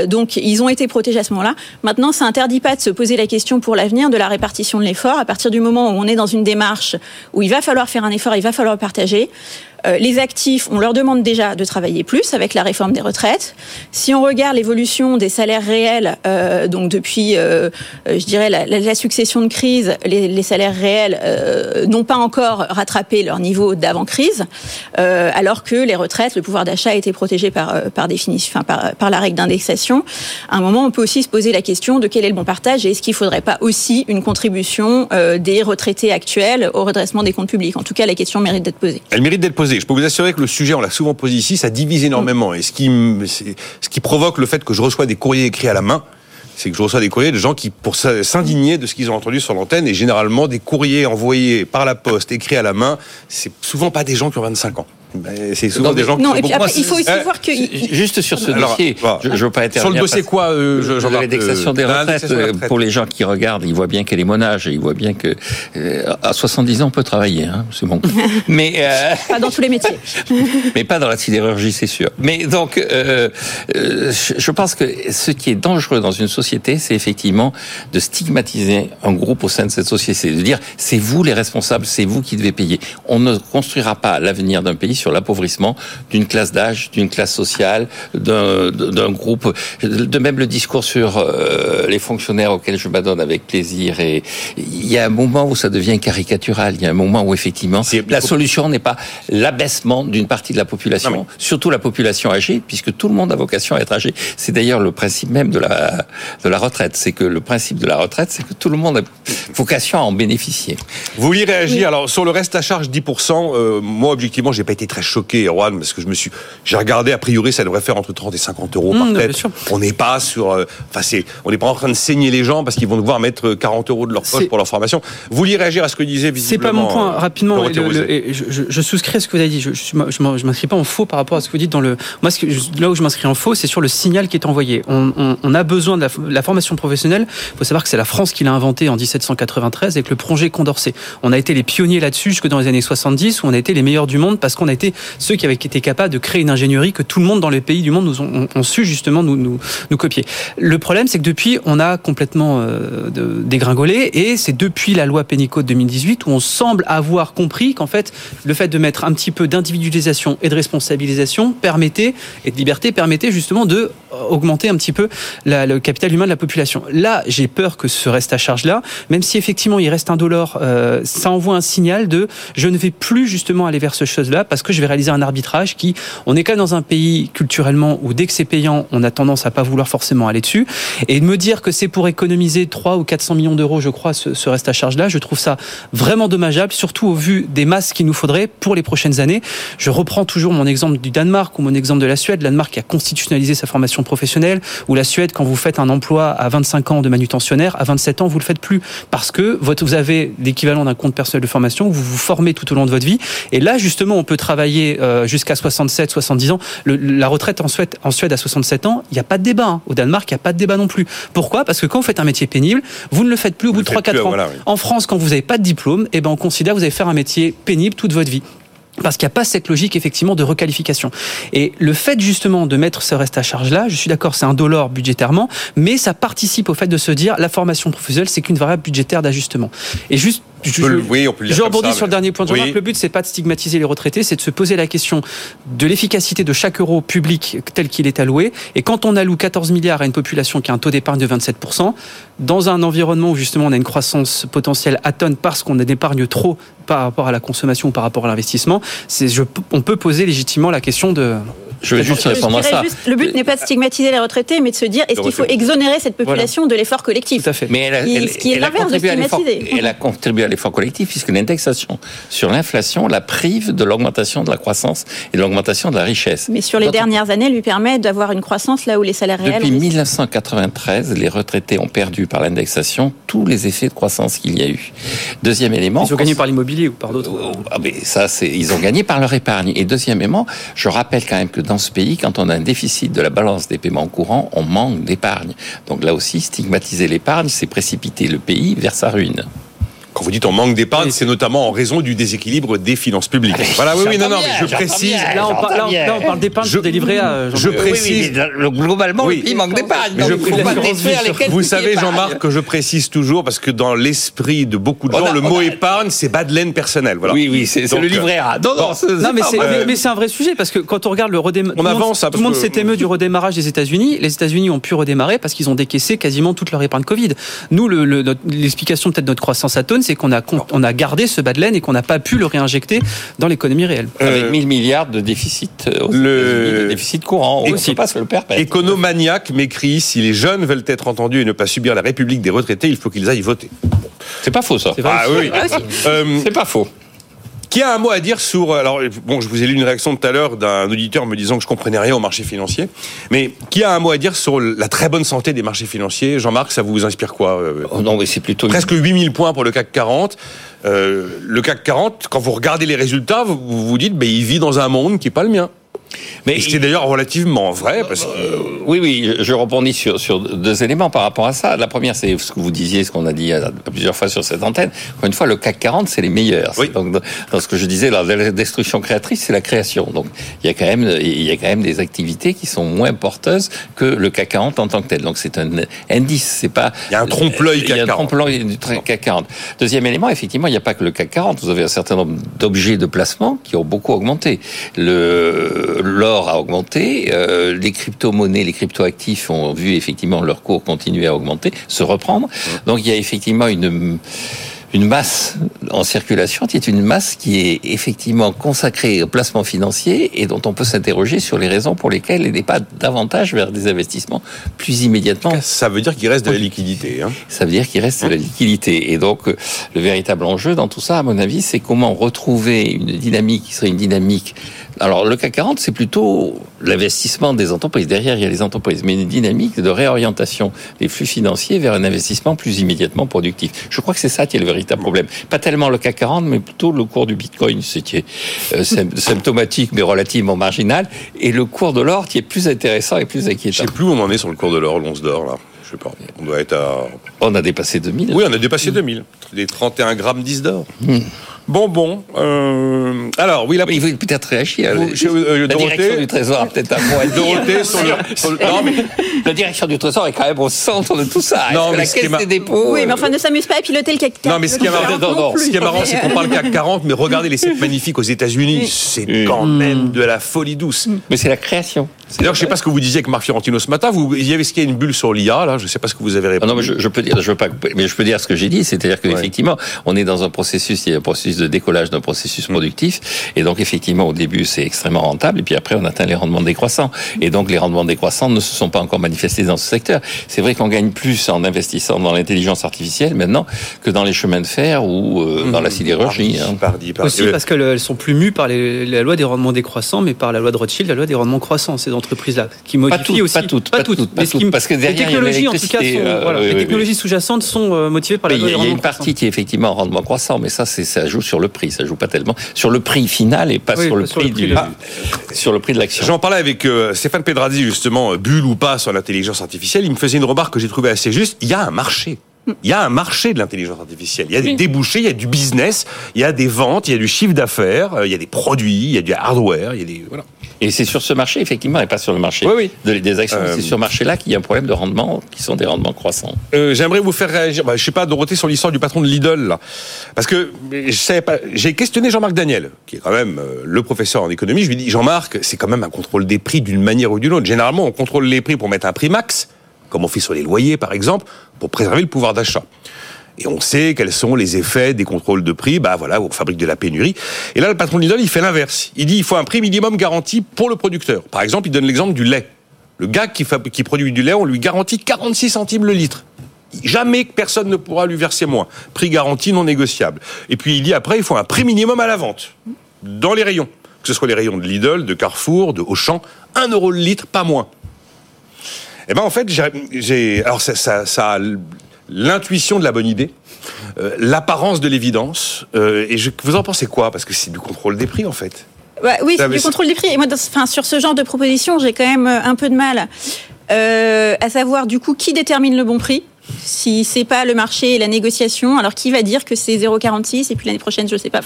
Donc ils ont été protégés à ce moment-là. Maintenant ça interdit pas de se poser la question pour l'avenir de la répartition de l'effort à partir du moment où on est dans une démarche où il va falloir faire un effort, il va falloir partager. Euh, les actifs, on leur demande déjà de travailler plus avec la réforme des retraites. Si on regarde l'évolution des salaires réels, euh, donc depuis, euh, euh, je dirais, la, la- succession de crises, les, les salaires réels euh, n'ont pas encore rattrapé leur niveau d'avant-crise, alors que les retraites, le pouvoir d'achat a été protégé par, par définition, enfin, par, par la règle d'indexation. À un moment, on peut aussi se poser la question de quel est le bon partage et est-ce qu'il ne faudrait pas aussi une contribution des retraités actuels au redressement des comptes publics? En tout cas, la question mérite d'être posée. Elle mérite d'être posée. Je peux vous assurer que le sujet, on l'a souvent posé ici, ça divise énormément. Et ce qui, ce provoque le fait que je reçois des courriers écrits à la main, c'est que je reçois des courriers de gens qui, pour s'indigner de ce qu'ils ont entendu sur l'antenne, et généralement des courriers envoyés par la poste, écrits à la main, c'est souvent pas des gens qui ont 25 ans. Ben, C'est souvent Non, des gens qui Non, et puis après, il faut aussi Euh, voir que... Juste sur ce Alors, dossier, je, je veux pas Sur intervenir. le dossier quoi, euh, je- de Jean-Marc, l'indexation euh, des de retraites, l'indexation des euh, retraites. pour les gens qui regardent, ils voient bien qu'elle est mon âge et ils voient bien que euh, à 70 ans on peut travailler, hein, c'est bon. mais euh, Pas dans tous les métiers. mais pas dans la sidérurgie, c'est sûr. Mais donc, euh, euh, je je pense que ce qui est dangereux dans une société, c'est effectivement de stigmatiser un groupe au sein de cette société, c'est de dire c'est vous les responsables, c'est vous qui devez payer. On ne construira pas l'avenir d'un pays sur l'appauvrissement d'une classe d'âge, d'une classe sociale, d'un d'un groupe. De même le discours sur euh, les fonctionnaires auxquels je m'adonne avec plaisir. Et il y a un moment où ça devient caricatural. Il y a un moment où effectivement C'est- la solution n'est pas l'abaissement d'une partie de la population, Non, surtout la population âgée, puisque tout le monde a vocation à être âgé. C'est d'ailleurs le principe même de la de la retraite. C'est que le principe de la retraite, c'est que tout le monde a vocation à en bénéficier. Vous vouliez réagir alors sur le reste à charge 10%. euh, moi objectivement, j'ai pas été très choqué, Erwan, parce que je me suis, j'ai regardé a priori ça devrait faire entre 30 et 50 euros par Mmh, bien tête. On n'est pas sur, euh, enfin c'est, on n'est pas en train de saigner les gens parce qu'ils vont devoir mettre 40 euros de leur poche C'est- pour leur formation. Vous vouliez réagir à ce que disait C'est visiblement. pas mon point. euh, Rapidement, le- le- je, je- souscris à ce que vous avez dit. Je, je, m'inscris pas en faux par rapport à ce que vous dites dans le. Moi, ce que, je- là où je m'inscris en faux, c'est sur le signal qui est envoyé. On, on- on a besoin de la, la formation professionnelle. Il faut savoir que c'est la France qui l'a inventé en 1793 avec le projet Condorcet. On a été les pionniers là-dessus jusque dans les années 70 où on a été les meilleurs du monde parce qu'on a été ceux qui avaient été capables de créer une ingénierie que tout le monde dans les pays du monde nous ont, su justement nous, copier. Le problème, c'est que depuis, on a complètement euh, dégringolé et c'est depuis la loi Pénicaud de 2018 où on semble avoir compris qu'en fait, le fait de mettre un petit peu d'individualisation et de responsabilisation permettait et de liberté permettait justement de euh, augmenter un petit peu le capital humain de la population. Là, j'ai peur que ce reste à charge là, même si effectivement il reste indolore, euh, ça envoie un signal de je ne vais plus justement aller vers ce chose-là parce que je vais réaliser un arbitrage qui, on est quand même dans un pays culturellement où dès que c'est payant, on a tendance à pas vouloir forcément aller dessus. Et de me dire que c'est pour économiser 3 ou 400 millions d'euros, je crois, ce, reste à charge-là, je trouve ça vraiment dommageable, surtout au vu des masses qu'il nous faudrait pour les prochaines années. Je reprends toujours mon exemple du Danemark ou mon exemple de la Suède. Le Danemark a constitutionnalisé sa formation professionnelle, ou la Suède, quand vous faites un emploi à 25 ans de manutentionnaire, à 27 ans, vous le faites plus parce que vous avez l'équivalent d'un compte personnel de formation, vous vous formez tout au long de votre vie. Et là, justement, on peut travailler euh, jusqu'à 67, 70 ans. Le- la retraite en Suède, en Suède à 67 ans, il n'y a pas de débat. hein. Au Danemark, il n'y a pas de débat non plus. Pourquoi? Parce que quand vous faites un métier pénible, vous ne le faites plus au Vous bout de le faites 3-4 plus, ans. voilà, oui. En France, quand vous n'avez pas de diplôme, eh ben, on considère que vous allez faire un métier pénible toute votre vie. parce qu'il n'y a pas cette logique effectivement de requalification. Et le fait justement de mettre ce reste à charge là, je suis d'accord, c'est un dollar budgétairement, mais ça participe au fait de se dire la formation professionnelle, c'est qu'une variable budgétaire d'ajustement. Et juste je, peut le- oui, on peut le dire je rebondis ça, sur le dernier point de Oui. Le but, c'est pas de stigmatiser les retraités, c'est de se poser la question de l'efficacité de chaque euro public tel qu'il est alloué. Et quand on alloue 14 milliards à une population qui a un taux d'épargne de 27%, dans un environnement où justement on a une croissance potentielle atone parce qu'on a d'épargne trop par rapport à la consommation ou par rapport à l'investissement, on peut poser légitimement la question de. Je vais juste répondre à ça. juste, le but n'est pas de stigmatiser les retraités, mais de se dire est-ce qu'il faut exonérer cette population de l'effort collectif Tout à fait. Mais elle a, elle- ce qui est elle l'inverse de contribué à l'effort- stigmatiser. elle a contribué à l'effort collectif puisque l'indexation sur l'inflation la prive de l'augmentation de la croissance et de l'augmentation de la richesse. Mais sur les dernières années, lui permet d'avoir une croissance là où les salaires réels. Depuis ont- 1993, les retraités ont perdu par l'indexation tous les effets de croissance qu'il y a eu. Deuxième élément. Ils ont gagné par l'immobilier ou par d'autres. Ah, mais ça, c'est, ils ont gagné par leur épargne. Et deuxièmement, je rappelle quand même que dans ce pays, quand on a un déficit de la balance des paiements courants, on manque d'épargne. Donc là aussi, stigmatiser l'épargne, c'est précipiter le pays vers sa ruine. Quand vous dites on manque d'épargne, Oui. c'est notamment en raison du déséquilibre des finances publiques. Voilà, oui, oui, non, non, mais je précise. bien. Là, on, par- là, on- là, on parle d'épargne Je- livrets à. je Jean-Marc. précise- globalement, Oui. le pays manque d'épargne. Mais je précise- Vous savez. Jean-Marc, que je précise toujours, parce que dans l'esprit de beaucoup de gens, a- le mot a- épargne, c'est bas de laine personnelle. Voilà. Oui, oui, c'est le livret A. Non, non, Non, mais c'est, mais, mais un vrai sujet parce que quand on regarde le redémarrage, On avance, hein, tout le monde parce que- s'émeut du redémarrage des États-Unis. Les États-Unis ont pu redémarrer parce qu'ils ont décaissé quasiment toute leur épargne Covid. Nous, l'explication peut-être de notre croissance atone, c'est qu'on a, con- on a gardé ce bas de laine et qu'on n'a pas pu le réinjecter dans l'économie réelle. Avec Euh, 1000 milliards de déficit euh, le- de déficit courant. On ne peut pas se le permettre. Économaniac m'écrit si les jeunes veulent être entendus et ne pas subir la République des retraités, il faut qu'ils aillent voter. C'est pas faux, ça. C'est Ah oui. Euh, C'est pas faux. Qui a un mot à dire sur alors bon je vous ai lu une réaction tout à l'heure d'un auditeur me disant que je comprenais rien au marché financier mais qui a un mot à dire sur la très bonne santé des marchés financiers? Jean-Marc ça vous inspire quoi euh, Oh non, mais c'est plutôt. Presque 8000 points pour le CAC 40 Euh, le CAC 40 quand vous regardez les résultats vous vous, dites ben il vit dans un monde qui est pas le mien Mais c'est d'ailleurs relativement vrai parce que Oui, oui, je- rebondis sur, sur deux éléments par rapport à ça. La première, c'est ce que vous disiez, ce qu'on a dit à, à plusieurs fois sur cette antenne. Encore une fois, le CAC 40, c'est les meilleurs. Oui. Donc, dans, ce que je disais, la, destruction créatrice, c'est la création. Donc, il y a quand même, il y a quand même des activités qui sont moins porteuses que le CAC 40 en tant que tel. Donc, c'est un indice. C'est pas. Il y a un trompe-l'œil Il y a CAC un 40. trompe-l'œil du CAC 40. Deuxième élément, effectivement, il n'y a pas que le CAC 40. Vous avez un certain nombre d'objets de placement qui ont beaucoup augmenté. Le l'or a augmenté, euh, les crypto-monnaies, les crypto-actifs ont vu effectivement leur cours continuer à augmenter, se reprendre. Donc il y a effectivement une une masse en circulation qui est une masse qui est effectivement consacrée au placement financier et dont on peut s'interroger sur les raisons pour lesquelles elle n'est pas davantage vers des investissements plus immédiatement ça veut dire qu'il reste de la liquidité hein. ça veut dire qu'il reste de la liquidité. Et donc, euh, le véritable enjeu dans tout ça, à mon avis, c'est comment retrouver une dynamique qui serait une dynamique. Alors, le CAC 40, c'est plutôt l'investissement des entreprises. Derrière, il y a les entreprises, mais une dynamique de réorientation des flux financiers vers un investissement plus immédiatement productif. Je crois que c'est ça qui est le véritable problème. Pas tellement le CAC 40, mais plutôt le cours du Bitcoin, est euh, sym- symptomatique, mais relativement marginal, et le cours de l'or qui est plus intéressant et plus je inquiétant. sais plus où on en est sur le cours de l'or l'once d'or là je sais pas on doit être à On a dépassé 2000. Oui, on a dépassé 2000. Les 31 grammes 10 d'or. Hmm. Bon, bon. euh, alors, oui, la, Il faut peut-être réagir. Vous, chez- euh, la Dorothée direction du Trésor a peut-être un mot à dire. Dorothée, sur le, sur le- non, mais La direction du Trésor est quand même au centre de tout ça. Non, mais la ce qui est Caisse mar- des dépôts. Oui, mais euh, enfin, ne s'amuse pas à piloter le CAC 40. Non, mais ce qui est marrant, non, non, ce qui est marrant, c'est qu'on parle CAC 40, mais regardez les sites magnifiques aux États-Unis, c'est quand même de la folie douce. Mais c'est la création. D'ailleurs, je sais pas ce que vous disiez avec Marc Fiorentino ce matin. Vous, il y avait ce qu'il y a une bulle sur l'IA, là. Je sais pas ce que vous avez Ah répondu. non, mais je, je peux dire, je veux pas, mais je peux dire ce que j'ai dit, c'est-à-dire que Ouais. effectivement, on est dans un processus, il y a un processus de décollage d'un processus Mm. productif, et donc effectivement, au début, c'est extrêmement rentable, et puis après, on atteint les rendements décroissants, et donc les rendements décroissants ne se sont pas encore manifestés dans ce secteur. C'est vrai qu'on gagne plus en investissant dans l'intelligence artificielle maintenant que dans les chemins de fer ou euh, dans la sidérurgie. hein. Pardi, pardi. Aussi parce qu'elles sont plus mues par les- la loi des rendements décroissants, mais par la loi de Rothschild, la loi des rendements croissants, ces entreprises-là, qui Pas modifient toutes, aussi. pas toutes, pas toutes, pas mais ce qui- toutes, parce que les derrière, il y a technologies, en tout cas, sont, euh, voilà, oui, les oui, technologies sous-jacentes sont euh, motivées par la Mais il y a- une partie qui est effectivement en rendement croissant, mais ça, ça joue sur le prix, ça joue pas tellement sur le prix final et pas Oui, sur, pas le sur le prix prix du, de- sur le prix de l'action. J'en parlais avec euh, Stéphane Pedrazzi, justement, euh, bulle ou pas sur l'intelligence artificielle. Il me faisait une remarque que j'ai trouvée assez juste. Il y a un marché. Il y a un marché de l'intelligence artificielle. Il y a des débouchés, il y a du business, il y a des ventes, il y a du chiffre d'affaires, euh, il y a des produits, il y a du hardware, il y a des voilà. Et c'est sur ce marché, effectivement, et pas sur le marché Oui, oui. de- des actions. Euh, C'est sur ce marché-là qu'il y a un problème de rendement, qui sont des rendements croissants. Euh, J'aimerais vous faire réagir. Bah, je sais pas, Dorothée, sur l'histoire du patron de Lidl, là, parce que je savais pas. J'ai questionné Jean-Marc Daniel, qui est quand même euh, le professeur en économie. Je lui dis, Jean-Marc, c'est quand même un contrôle des prix d'une manière ou d'une autre. Généralement, on contrôle les prix pour mettre un prix max, comme on fait sur les loyers, par exemple, pour préserver le pouvoir d'achat. Et on sait quels sont les effets des contrôles de prix. Bah voilà, on fabrique de la pénurie. Et là, le patron de Lidl, il fait l'inverse. Il dit, il faut un prix minimum garanti pour le producteur. Par exemple, il donne l'exemple du lait. Le gars qui, qui produit du lait, on lui garantit 46 centimes le litre. Jamais personne ne pourra lui verser moins. Prix garanti non négociable. Et puis il dit après, il faut un prix minimum à la vente. Dans les rayons. Que ce soit les rayons de Lidl, de Carrefour, de Auchan. 1 euro le litre, pas moins. Eh ben en fait, j'ai- alors ça, ça, ça a l'intuition de la bonne idée, euh, l'apparence de l'évidence. euh, et je, vous en pensez quoi? Parce que c'est du contrôle des prix en fait. Ouais, oui, c'est du contrôle des prix. Et moi, dans enfin, sur ce genre de proposition, j'ai quand même euh, un peu de mal euh, à savoir du coup qui détermine le bon prix. Si c'est pas le marché et la négociation, alors qui va dire que c'est 0,46 et puis l'année prochaine, je sais pas.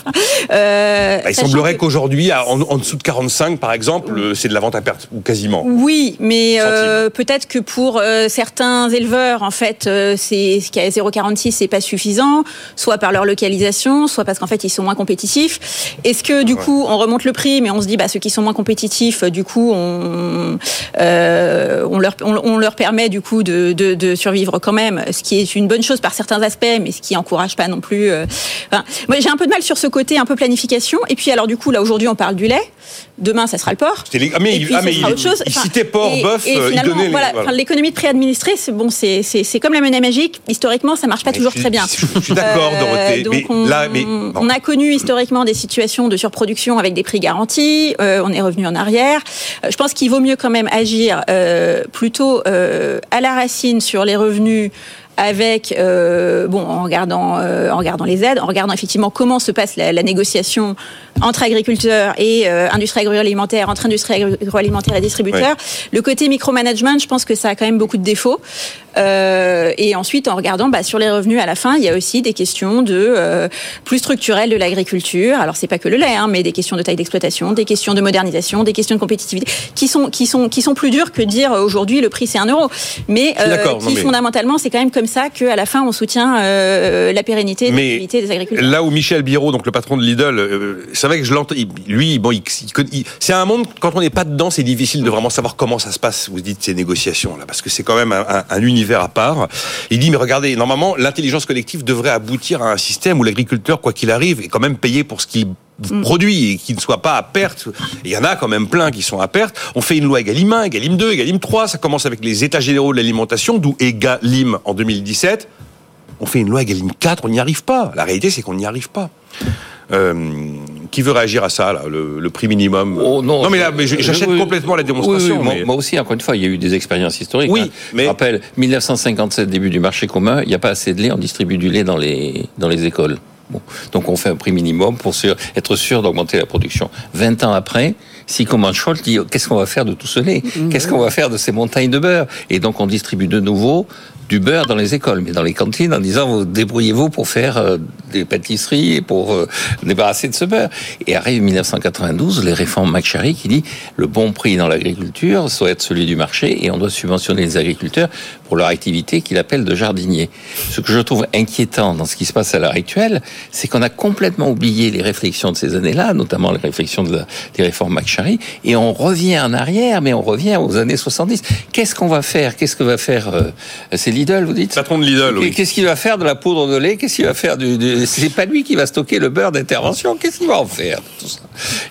Euh, Bah, il semblerait qu'aujourd'hui, en, en dessous de 45 par exemple, c'est de la vente à perte ou quasiment. Oui, mais euh, peut-être que pour euh, certains éleveurs, en fait, c'est ce qui est 0,46, c'est pas suffisant, soit par leur localisation, soit parce qu'en fait ils sont moins compétitifs. Est-ce que du coup on remonte le prix, mais on se dit bah ceux qui sont moins compétitifs, du coup on on leur on, on leur permet du coup de, de, de survivre quand même, ce qui est une bonne chose par certains aspects, mais ce qui encourage pas non plus. euh, enfin, moi j'ai un peu de mal sur ce côté un peu planification. Et puis alors du coup là aujourd'hui on parle du lait, demain ça sera le porc. C'était les- ah, mais Et il- puis, ah, sera il- autre chose. il Enfin, citait porc, bœuf, et euh, il donnait voilà, l'économie de préadministrée, c'est bon, c'est c'est c'est comme la monnaie magique. Historiquement, ça marche pas Mais toujours je très bien. Je, je suis d'accord, Euh, Dorothée. donc mais on, là, mais bon. on a connu historiquement des situations de surproduction avec des prix garantis. euh, on est revenu en arrière. Je pense qu'il vaut mieux quand même agir plutôt à la racine sur les revenus avec euh, bon en regardant euh, en regardant les aides, en regardant effectivement comment se passe la, la négociation entre agriculteurs et euh, industrie agroalimentaire, entre industrie agroalimentaire et distributeurs. Le côté micromanagement, je pense que ça a quand même beaucoup de défauts. Euh, et ensuite, en regardant bah, sur les revenus à la fin, il y a aussi des questions de euh, plus structurelles de l'agriculture. Alors c'est pas que le lait, hein, mais des questions de taille d'exploitation, des questions de modernisation, des questions de compétitivité, qui sont qui sont qui sont plus dures que dire euh, aujourd'hui le prix c'est un euro. Mais, qui non, mais- fondamentalement c'est quand même comme ça qu'à la fin on soutient euh, la pérennité Mais des agriculteurs. Là où Michel Biro, donc le patron de Lidl, euh, c'est vrai que je l'entends. Lui, bon, il, il- c'est un monde quand on n'est pas dedans, c'est difficile de vraiment savoir comment ça se passe. Vous dites ces négociations là, parce que c'est quand même un, un- un univers à part. Il dit mais regardez, normalement, l'intelligence collective devrait aboutir à un système où l'agriculteur, quoi qu'il arrive, est quand même payé pour ce qu'il produit et qu'il ne soit pas à perte. Il y en a quand même plein qui sont à perte. On fait une loi Egalim 1, Egalim 2, Egalim 3. Ça commence avec les états généraux de l'alimentation, d'où Egalim en 2017 on fait une loi Egalim 4, on n'y arrive pas. La réalité, c'est qu'on n'y arrive pas. Euh, qui veut réagir à ça, là, le, le prix minimum? Oh, non, mais là, je- j'achète oui, complètement la démonstration. oui, moi, mais- moi aussi, encore une fois, il y a eu des expériences historiques. Oui, hein. mais- Je rappelle, 1957, début du marché commun, il n'y a pas assez de lait, on distribue du lait dans les, dans les écoles. Bon. Donc on fait un prix minimum pour être sûr d'augmenter la production. 20 ans après, si Scholl dit qu'est-ce qu'on va faire de tout ce lait Qu'est-ce qu'on va faire de ces montagnes de beurre? Et donc on distribue de nouveau du beurre dans les écoles, mais dans les cantines, en disant vous débrouillez-vous pour faire euh, des pâtisseries et pour euh, débarrasser de ce beurre. Et arrive 1992, les réformes McCharry qui dit le bon prix dans l'agriculture doit être celui du marché et on doit subventionner les agriculteurs pour leur activité qu'il appelle de jardinier. Ce que je trouve inquiétant dans ce qui se passe à l'heure actuelle, c'est qu'on a complètement oublié les réflexions de ces années-là, notamment les réflexions des réformes McCharry, et on revient en arrière, mais on revient aux années 70. Qu'est-ce qu'on va faire? Qu'est-ce que va faire euh, C'est Lidl, vous dites Patron de Lidl, oui. Qu'est-ce qu'il va faire de la poudre de lait Qu'est-ce qu'il va faire du, du- C'est pas lui qui va stocker le beurre d'intervention. Qu'est-ce qu'il va en faire de tout ça?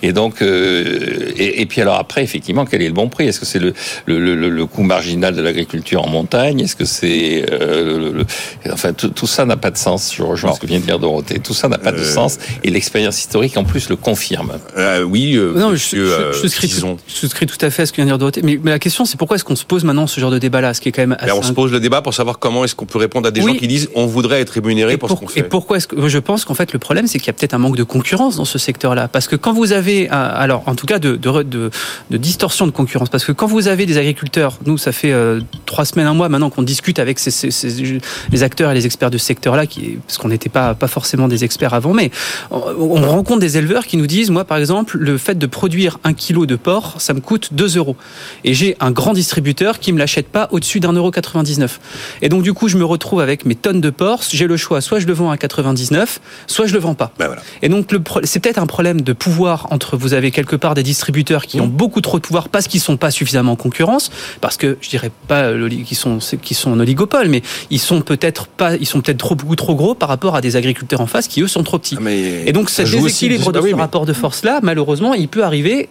Et donc, euh, et, et puis alors après, effectivement, quel est le bon prix? Est-ce que c'est le, le, le, le coût marginal de l'agriculture en montagne? Est-ce que c'est euh, le- le- enfin tout, tout ça n'a pas de sens. Je rejoins ce que vient de dire Dorothée. Tout ça n'a pas de Euh, sens et l'expérience historique en plus le confirme. Euh, oui, euh, Non, monsieur, je- je souscris, tout, je souscris tout à fait à ce que vient de dire Dorothée. Mais, mais la question, c'est pourquoi est-ce qu'on se pose maintenant ce genre de débat-là, ce qui est quand même assez Là, on se pose le débat pour savoir comment est-ce qu'on peut répondre à des Oui. gens qui disent on voudrait être rémunéré Et, pour, pour- ce qu'on et fait. pourquoi est-ce que je pense qu'en fait le problème c'est qu'il y a peut-être un manque de concurrence dans ce secteur-là parce que quand vous avez, euh, alors en tout cas de, de, de, de, distorsion de concurrence, parce que quand vous avez des agriculteurs, nous ça fait euh, trois semaines, un mois maintenant qu'on discute avec ces, ces, ces, les acteurs et les experts de ce secteur-là, qui, parce qu'on n'était pas, pas forcément des experts avant, mais on, on, rencontre des éleveurs qui nous disent, moi par exemple, le fait de produire un kilo de porc, ça me coûte 2 euros. Et j'ai un grand distributeur qui me l'achète pas au-dessus d'un euro 99. Et donc du coup, je me retrouve avec mes tonnes de porc, j'ai le choix, soit je le vends à 99, soit je le vends pas. Ben voilà. Et donc c'est peut-être un problème de pouvoir entre vous avez quelque part des distributeurs qui mmh. ont beaucoup trop de pouvoir parce qu'ils sont pas suffisamment en concurrence, parce que je dirais pas qu'ils sont qui sont en oligopole, mais ils sont peut-être pas, ils sont peut-être trop beaucoup trop gros par rapport à des agriculteurs en face qui eux sont trop petits. Ah, mais et donc ce déséquilibre de ah oui, ce mais... rapport de force là, malheureusement, il peut arriver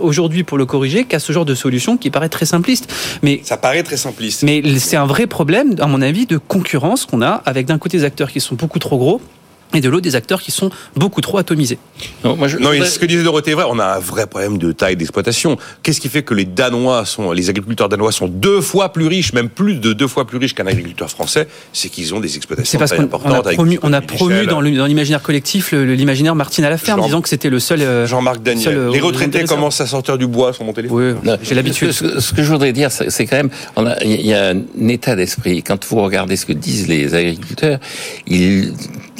aujourd'hui pour le corriger qu'à ce genre de solution qui paraît très simpliste. Mais ça paraît très simpliste. Mais c'est un vrai problème, à mon avis, de concurrence qu'on a avec d'un côté des acteurs qui sont beaucoup trop gros et de l'autre des acteurs qui sont beaucoup trop atomisés. Non, moi je, non ce que disait Dorothée est vrai, on a un vrai problème de taille d'exploitation. Qu'est-ce qui fait que les Danois sont, les agriculteurs danois sont deux fois plus riches, même plus de deux fois plus riches qu'un agriculteur français? C'est qu'ils ont des exploitations C'est parce qu'on a promu, on a promu dans l'imaginaire collectif l'imaginaire Martine à la ferme, Jean, disant que c'était le seul. euh, Jean-Marc Daniel. seul, euh, les retraités commencent à sortir du bois sur mon téléphone. Oui, j'ai l'habitude. Ce, ce, que je voudrais dire, c'est quand même, on a, il y a un état d'esprit. Quand vous regardez ce que disent les agriculteurs, ils,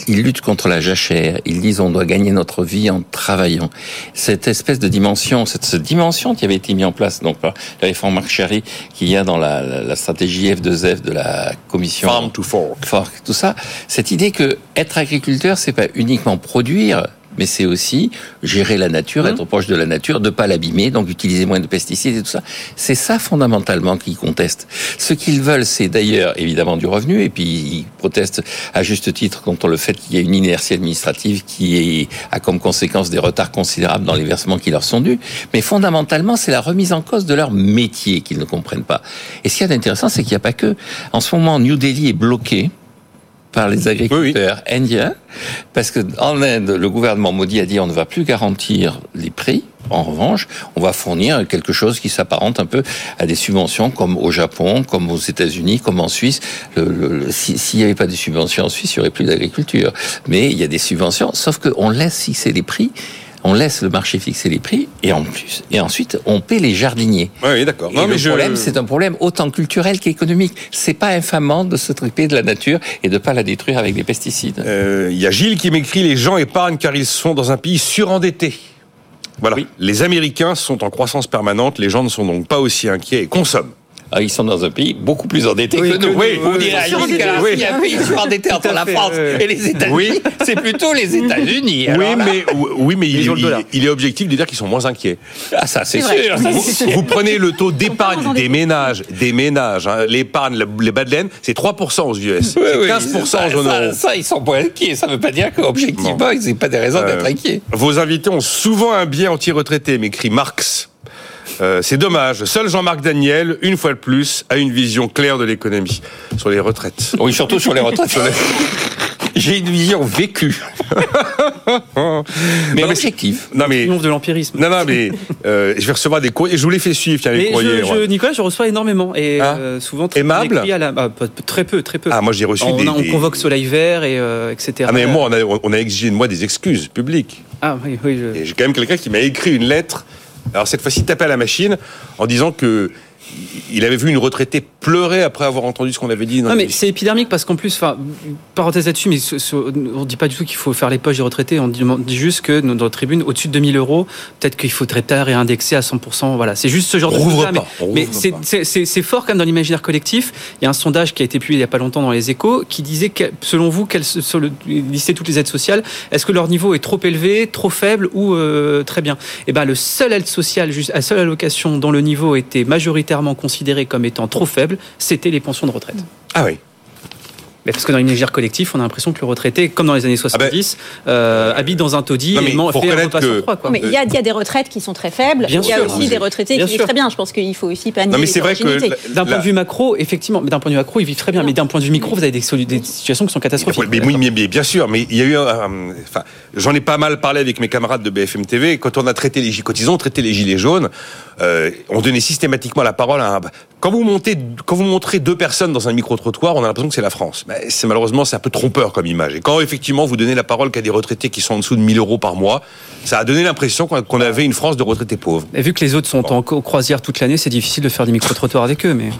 ils luttent contre la jachère. Ils disent on doit gagner notre vie en travaillant. Cette espèce de dimension, cette, cette dimension qui avait été mise en place donc par la réforme Marc Charry, qu'il y a dans la, la, la, stratégie F2F de la commission Farm to Fork, Fork tout ça, cette idée que être agriculteur, c'est pas uniquement produire mais c'est aussi gérer la nature, mmh. être proche de la nature, de pas l'abîmer, donc utiliser moins de pesticides et tout ça. C'est ça fondamentalement qu'ils contestent. Ce qu'ils veulent, c'est d'ailleurs évidemment du revenu, et puis ils protestent à juste titre contre le fait qu'il y a une inertie administrative qui a comme conséquence des retards considérables dans les versements qui leur sont dus. Mais fondamentalement, c'est la remise en cause de leur métier qu'ils ne comprennent pas. Et ce qui est intéressant, c'est qu'il n'y a pas que. En ce moment, New Delhi est bloqué par les agriculteurs oui, oui. indiens, parce que en Inde, le gouvernement Modi a dit on ne va plus garantir les prix. En revanche, on va fournir quelque chose qui s'apparente un peu à des subventions comme au Japon, comme aux États-Unis, comme en Suisse. Le, le, S'il si n'y avait pas de subventions en Suisse, il n'y aurait plus d'agriculture. Mais il y a des subventions, sauf qu'on laisse fixer les prix on laisse le marché fixer les prix et en plus et ensuite on paie les jardiniers. Oui, d'accord. Non, mais le problème, je... c'est un problème autant culturel qu'économique. C'est pas infamant de se triper de la nature et de pas la détruire avec des pesticides. Il euh, y a Gilles qui m'écrit les gens épargnent car ils sont dans un pays surendetté. Voilà. Oui. Les Américains sont en croissance permanente, les gens ne sont donc pas aussi inquiets et consomment. Ah, ils sont dans un pays beaucoup plus endetté oui, que nous. Oui, Vous direz à Gilles qu'il y a un pays surendetté entre la France et les États-Unis. Oui. C'est plutôt les États-Unis. Oui, mais, oui, mais il, il, il, est objectif de dire qu'ils sont moins inquiets. Ah, ça, c'est sûr. Ça, vous, vous, prenez le taux d'épargne des ménages, des ménages, hein, l'épargne, les bas de laine, c'est 3% aux US. Oui, c'est 15% ça, en zone ça, euro. Ça, ils sont pas inquiets. Ça ne veut pas dire qu'objectivement, ils n'ont pas des raisons euh, d'être inquiets. Vos invités ont souvent un biais anti-retraité, m'écrit Marx. Euh, c'est dommage. Seul Jean-Marc Daniel, une fois de plus, a une vision claire de l'économie sur les retraites. Oui, surtout sur les retraites. J'ai une vision vécue. mais objective. Non mais de l'empirisme. Non non mais euh, je vais recevoir des courriers. Je vous les fais suivre. Tiens, les mais courriers. Je, je, Nicolas, je reçois énormément et ah. euh, souvent très aimable. À la, ah, très peu, très peu. Ah moi j'ai reçu on, des, on des... convoque Soleil Vert et euh, etc. Ah mais moi on a, on a exigé de moi des excuses publiques. Ah oui oui. Je... Et j'ai quand même quelqu'un qui m'a écrit une lettre. Alors cette fois-ci tapé à la machine en disant que il avait vu une retraitée pleurer après avoir entendu ce qu'on avait dit. Dans non, mais c'est épidermique parce qu'en plus, enfin, parenthèse là-dessus, mais ce, ce, on dit pas du tout qu'il faut faire les poches des retraités. On dit, on dit juste que dans notre tribune, au-dessus de 2000 euros, peut-être qu'il faudrait peut-être réindexer à 100%. Voilà, c'est juste ce genre on de choses. Mais, mais c'est fort quand même dans l'imaginaire collectif. Il y a un sondage qui a été publié il y a pas longtemps dans les Échos qui disait que, selon vous, quelles, listait toutes les aides sociales, est-ce que leur niveau est trop élevé, trop faible ou euh, très bien? Et ben, le seul aide sociale, juste, la seule allocation dont le niveau était majoritairement considéré comme étant trop faible, c'était les pensions de retraite. Ah. Mais parce que dans l'imaginaire collectif, on a l'impression que le retraité, comme dans les années 70, ah ben, euh, habite dans un taudis non, et fait un repas que... sur trois. Quoi. Mais il y, a, il y, a des retraites qui sont très faibles. Il y a sûr, aussi des retraités qui vivent très bien. Je pense qu'il faut aussi pas Non, mais c'est vrai que d'un point de vue macro, effectivement, d'un point de vue macro, ils vivent très bien. Mais d'un point de vue micro, vous avez des, des situations qui sont catastrophiques. Mais oui, mais, mais, bien sûr. Mais il y a eu, euh, enfin, j'en ai pas mal parlé avec mes camarades de BFM TV. Quand on a traité les quand ils ont traité les gilets jaunes, euh, on donnait systématiquement la parole à un. Quand vous montez, quand vous montrez deux personnes dans un micro trottoir, on a l'impression que c'est la France. Bah, c'est malheureusement c'est un peu trompeur comme image. Et quand effectivement vous donnez la parole qu'à des retraités qui sont en dessous de 1000 euros par mois, ça a donné l'impression qu'on avait une France de retraités pauvres. Et vu que les autres sont en co- croisière toute l'année, c'est difficile de faire des micro-trottoirs avec eux. Mais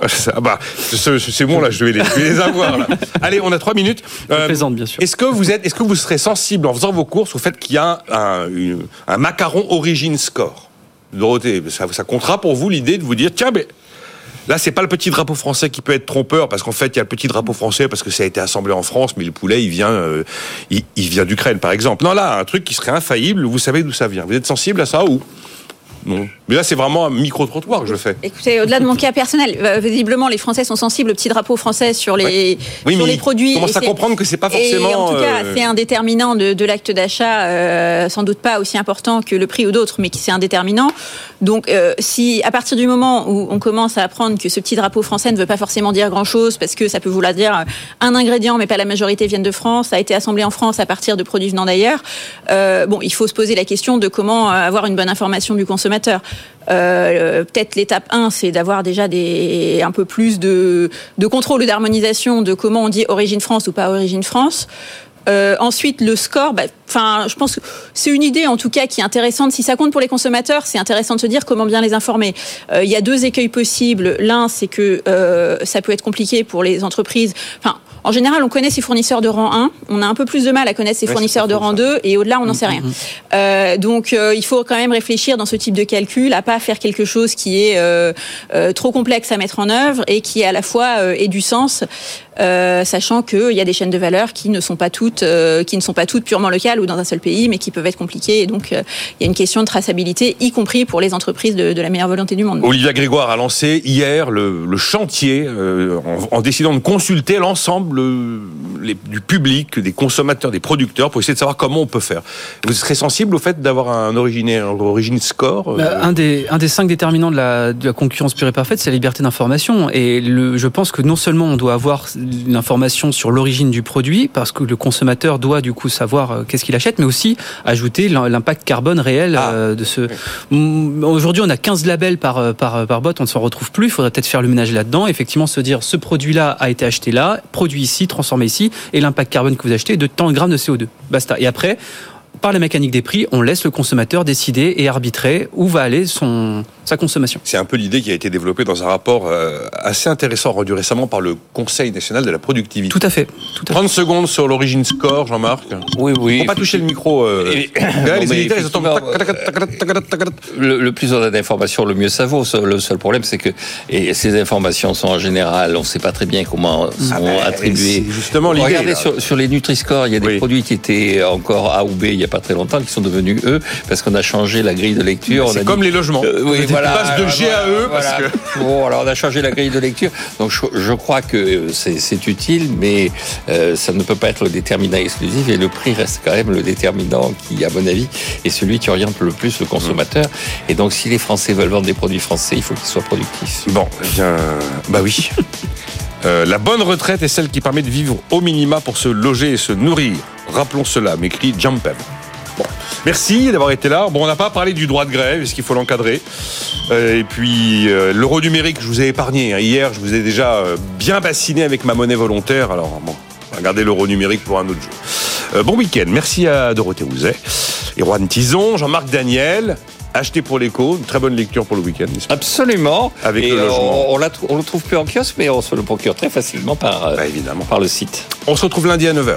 bah, ce- ce- c'est bon là, je vais les, je vais les avoir là. Allez, on a trois minutes. Euh, plaisante, bien sûr. Est-ce que vous êtes, est-ce que vous serez sensible en faisant vos courses au fait qu'il y a un macaron origine score? Dorothée, ça, ça comptera pour vous l'idée de vous dire tiens, mais là c'est pas le petit drapeau français qui peut être trompeur parce qu'en fait il y a le petit drapeau français parce que ça a été assemblé en France, mais le poulet il vient, euh, il, il vient d'Ukraine par exemple. Non là, un truc qui serait infaillible, vous savez d'où ça vient. Vous êtes sensible à ça ou? Non Mais là c'est vraiment un micro trottoir que je fais. Écoutez, au-delà de mon cas personnel, euh, visiblement les Français sont sensibles au petit drapeau français sur les, Oui, sur mais les produits. et à comprendre que c'est pas Et forcément. en tout cas, euh, c'est un déterminant de, de l'acte d'achat, euh, sans doute pas aussi important que le prix ou d'autres, mais qui c'est un déterminant. Donc, euh, si à partir du moment où on commence à apprendre que ce petit drapeau français ne veut pas forcément dire grand-chose, parce que ça peut vouloir dire un ingrédient, mais pas la majorité viennent de France, a été assemblé en France à partir de produits venant d'ailleurs, bon, il faut se poser la question de comment avoir une bonne information du consommateur. Euh, Peut-être l'étape 1, c'est d'avoir déjà un peu plus de, contrôle ou d'harmonisation de comment on dit origine France ou pas origine France. Euh, ensuite, le score, bah, enfin, je pense que c'est une idée en tout cas qui est intéressante. Si ça compte pour les consommateurs, c'est intéressant de se dire comment bien les informer. Euh, Il y a deux écueils possibles. L'un, c'est que ça peut être compliqué pour les entreprises. En général, on connaît ses fournisseurs de rang 1. On a un peu plus de mal à connaître ses Ouais, fournisseurs de rang ça. 2 et au-delà, on n'en sait rien. Euh, donc, euh, il faut quand même réfléchir dans ce type de calcul à pas faire quelque chose qui est euh, trop complexe à mettre en œuvre et qui à la fois ait du sens, euh, sachant qu'il y a des chaînes de valeur qui ne sont pas toutes, euh, qui ne sont pas toutes purement locales ou dans un seul pays, mais qui peuvent être compliquées. Et donc, euh, il y a une question de traçabilité, y compris pour les entreprises de, de la meilleure volonté du monde. Olivia Grégoire a lancé hier le, le chantier en, en décidant de consulter l'ensemble les- du public, des consommateurs, des producteurs pour essayer de savoir comment on peut faire. Vous serez sensible au fait d'avoir un origine, un origine score euh, Bah, un, des, un des cinq déterminants de la, de la concurrence pure et parfaite, c'est la liberté d'information. Et le, je pense que non seulement on doit avoir l'information sur l'origine du produit, parce que le consommateur doit du coup savoir euh, qu'est-ce qu'il achète, mais aussi ajouter l'im- l'impact carbone réel Ah. euh, de ce. Aujourd'hui, on a 15 labels par, par, par bot, on ne s'en retrouve plus. Il faudrait peut-être faire le ménage là-dedans. Effectivement, se dire ce produit-là a été acheté là, produit ici, transformé ici, et l'impact carbone que vous achetez est de tant de grammes de CO2. Basta. Et après, par la mécanique des prix, on laisse le consommateur décider et arbitrer où va aller son, consommation. C'est un peu l'idée qui a été développée dans un rapport euh, assez intéressant rendu récemment par le Conseil national de la productivité. Tout à fait. Tout 30 secondes sur l'origine score, Jean-Marc. Oui, oui. Faut pas toucher le micro. Euh, les militaires, ils. Le, le, plus on a d'informations, le mieux ça vaut. Le seul problème, c'est que et ces informations sont en général, on ne sait pas très bien comment ah sont ben, attribuées. Justement, l'idée. Regardez sur, les Nutri-Score, il y a des produits qui étaient encore A ou B il n'y a pas très longtemps, qui sont devenus E, parce qu'on a changé la grille de lecture. C'est comme les logements. Euh, oui, voilà voilà. passe de G à E Voilà, parce que. Bon, alors on a changé la grille de lecture. Donc je, je crois que c'est c'est utile, mais euh, ça ne peut pas être le déterminant exclusif et le prix reste quand même le déterminant qui, à mon avis, est celui qui oriente le plus le consommateur. Et donc si les Français veulent vendre des produits français, il faut qu'ils soient productifs. Bon, eh bien, bah oui. Euh, la bonne retraite est celle qui permet de vivre au minima pour se loger et se nourrir. Rappelons cela, m'écrit Jampev. Merci d'avoir été là. Bon, on n'a pas parlé du droit de grève, est-ce qu'il faut l'encadrer Euh, Et puis, euh, l'euro numérique, je vous ai épargné. hein. Hier, je vous ai déjà euh, bien bassiné avec ma monnaie volontaire. Alors, bon, regardez l'euro numérique pour un autre jour. Euh, bon week-end. Merci à Dorothée Rouzet, Erwan Tison, Jean-Marc Daniel. Acheté pour l'écho, une très bonne lecture pour le week-end, n'est-ce pas Absolument. Avec et le logement. on, on le trouve plus en kiosque, mais on se le procure très facilement par, Bah, évidemment. par le site. On se retrouve lundi à 9h.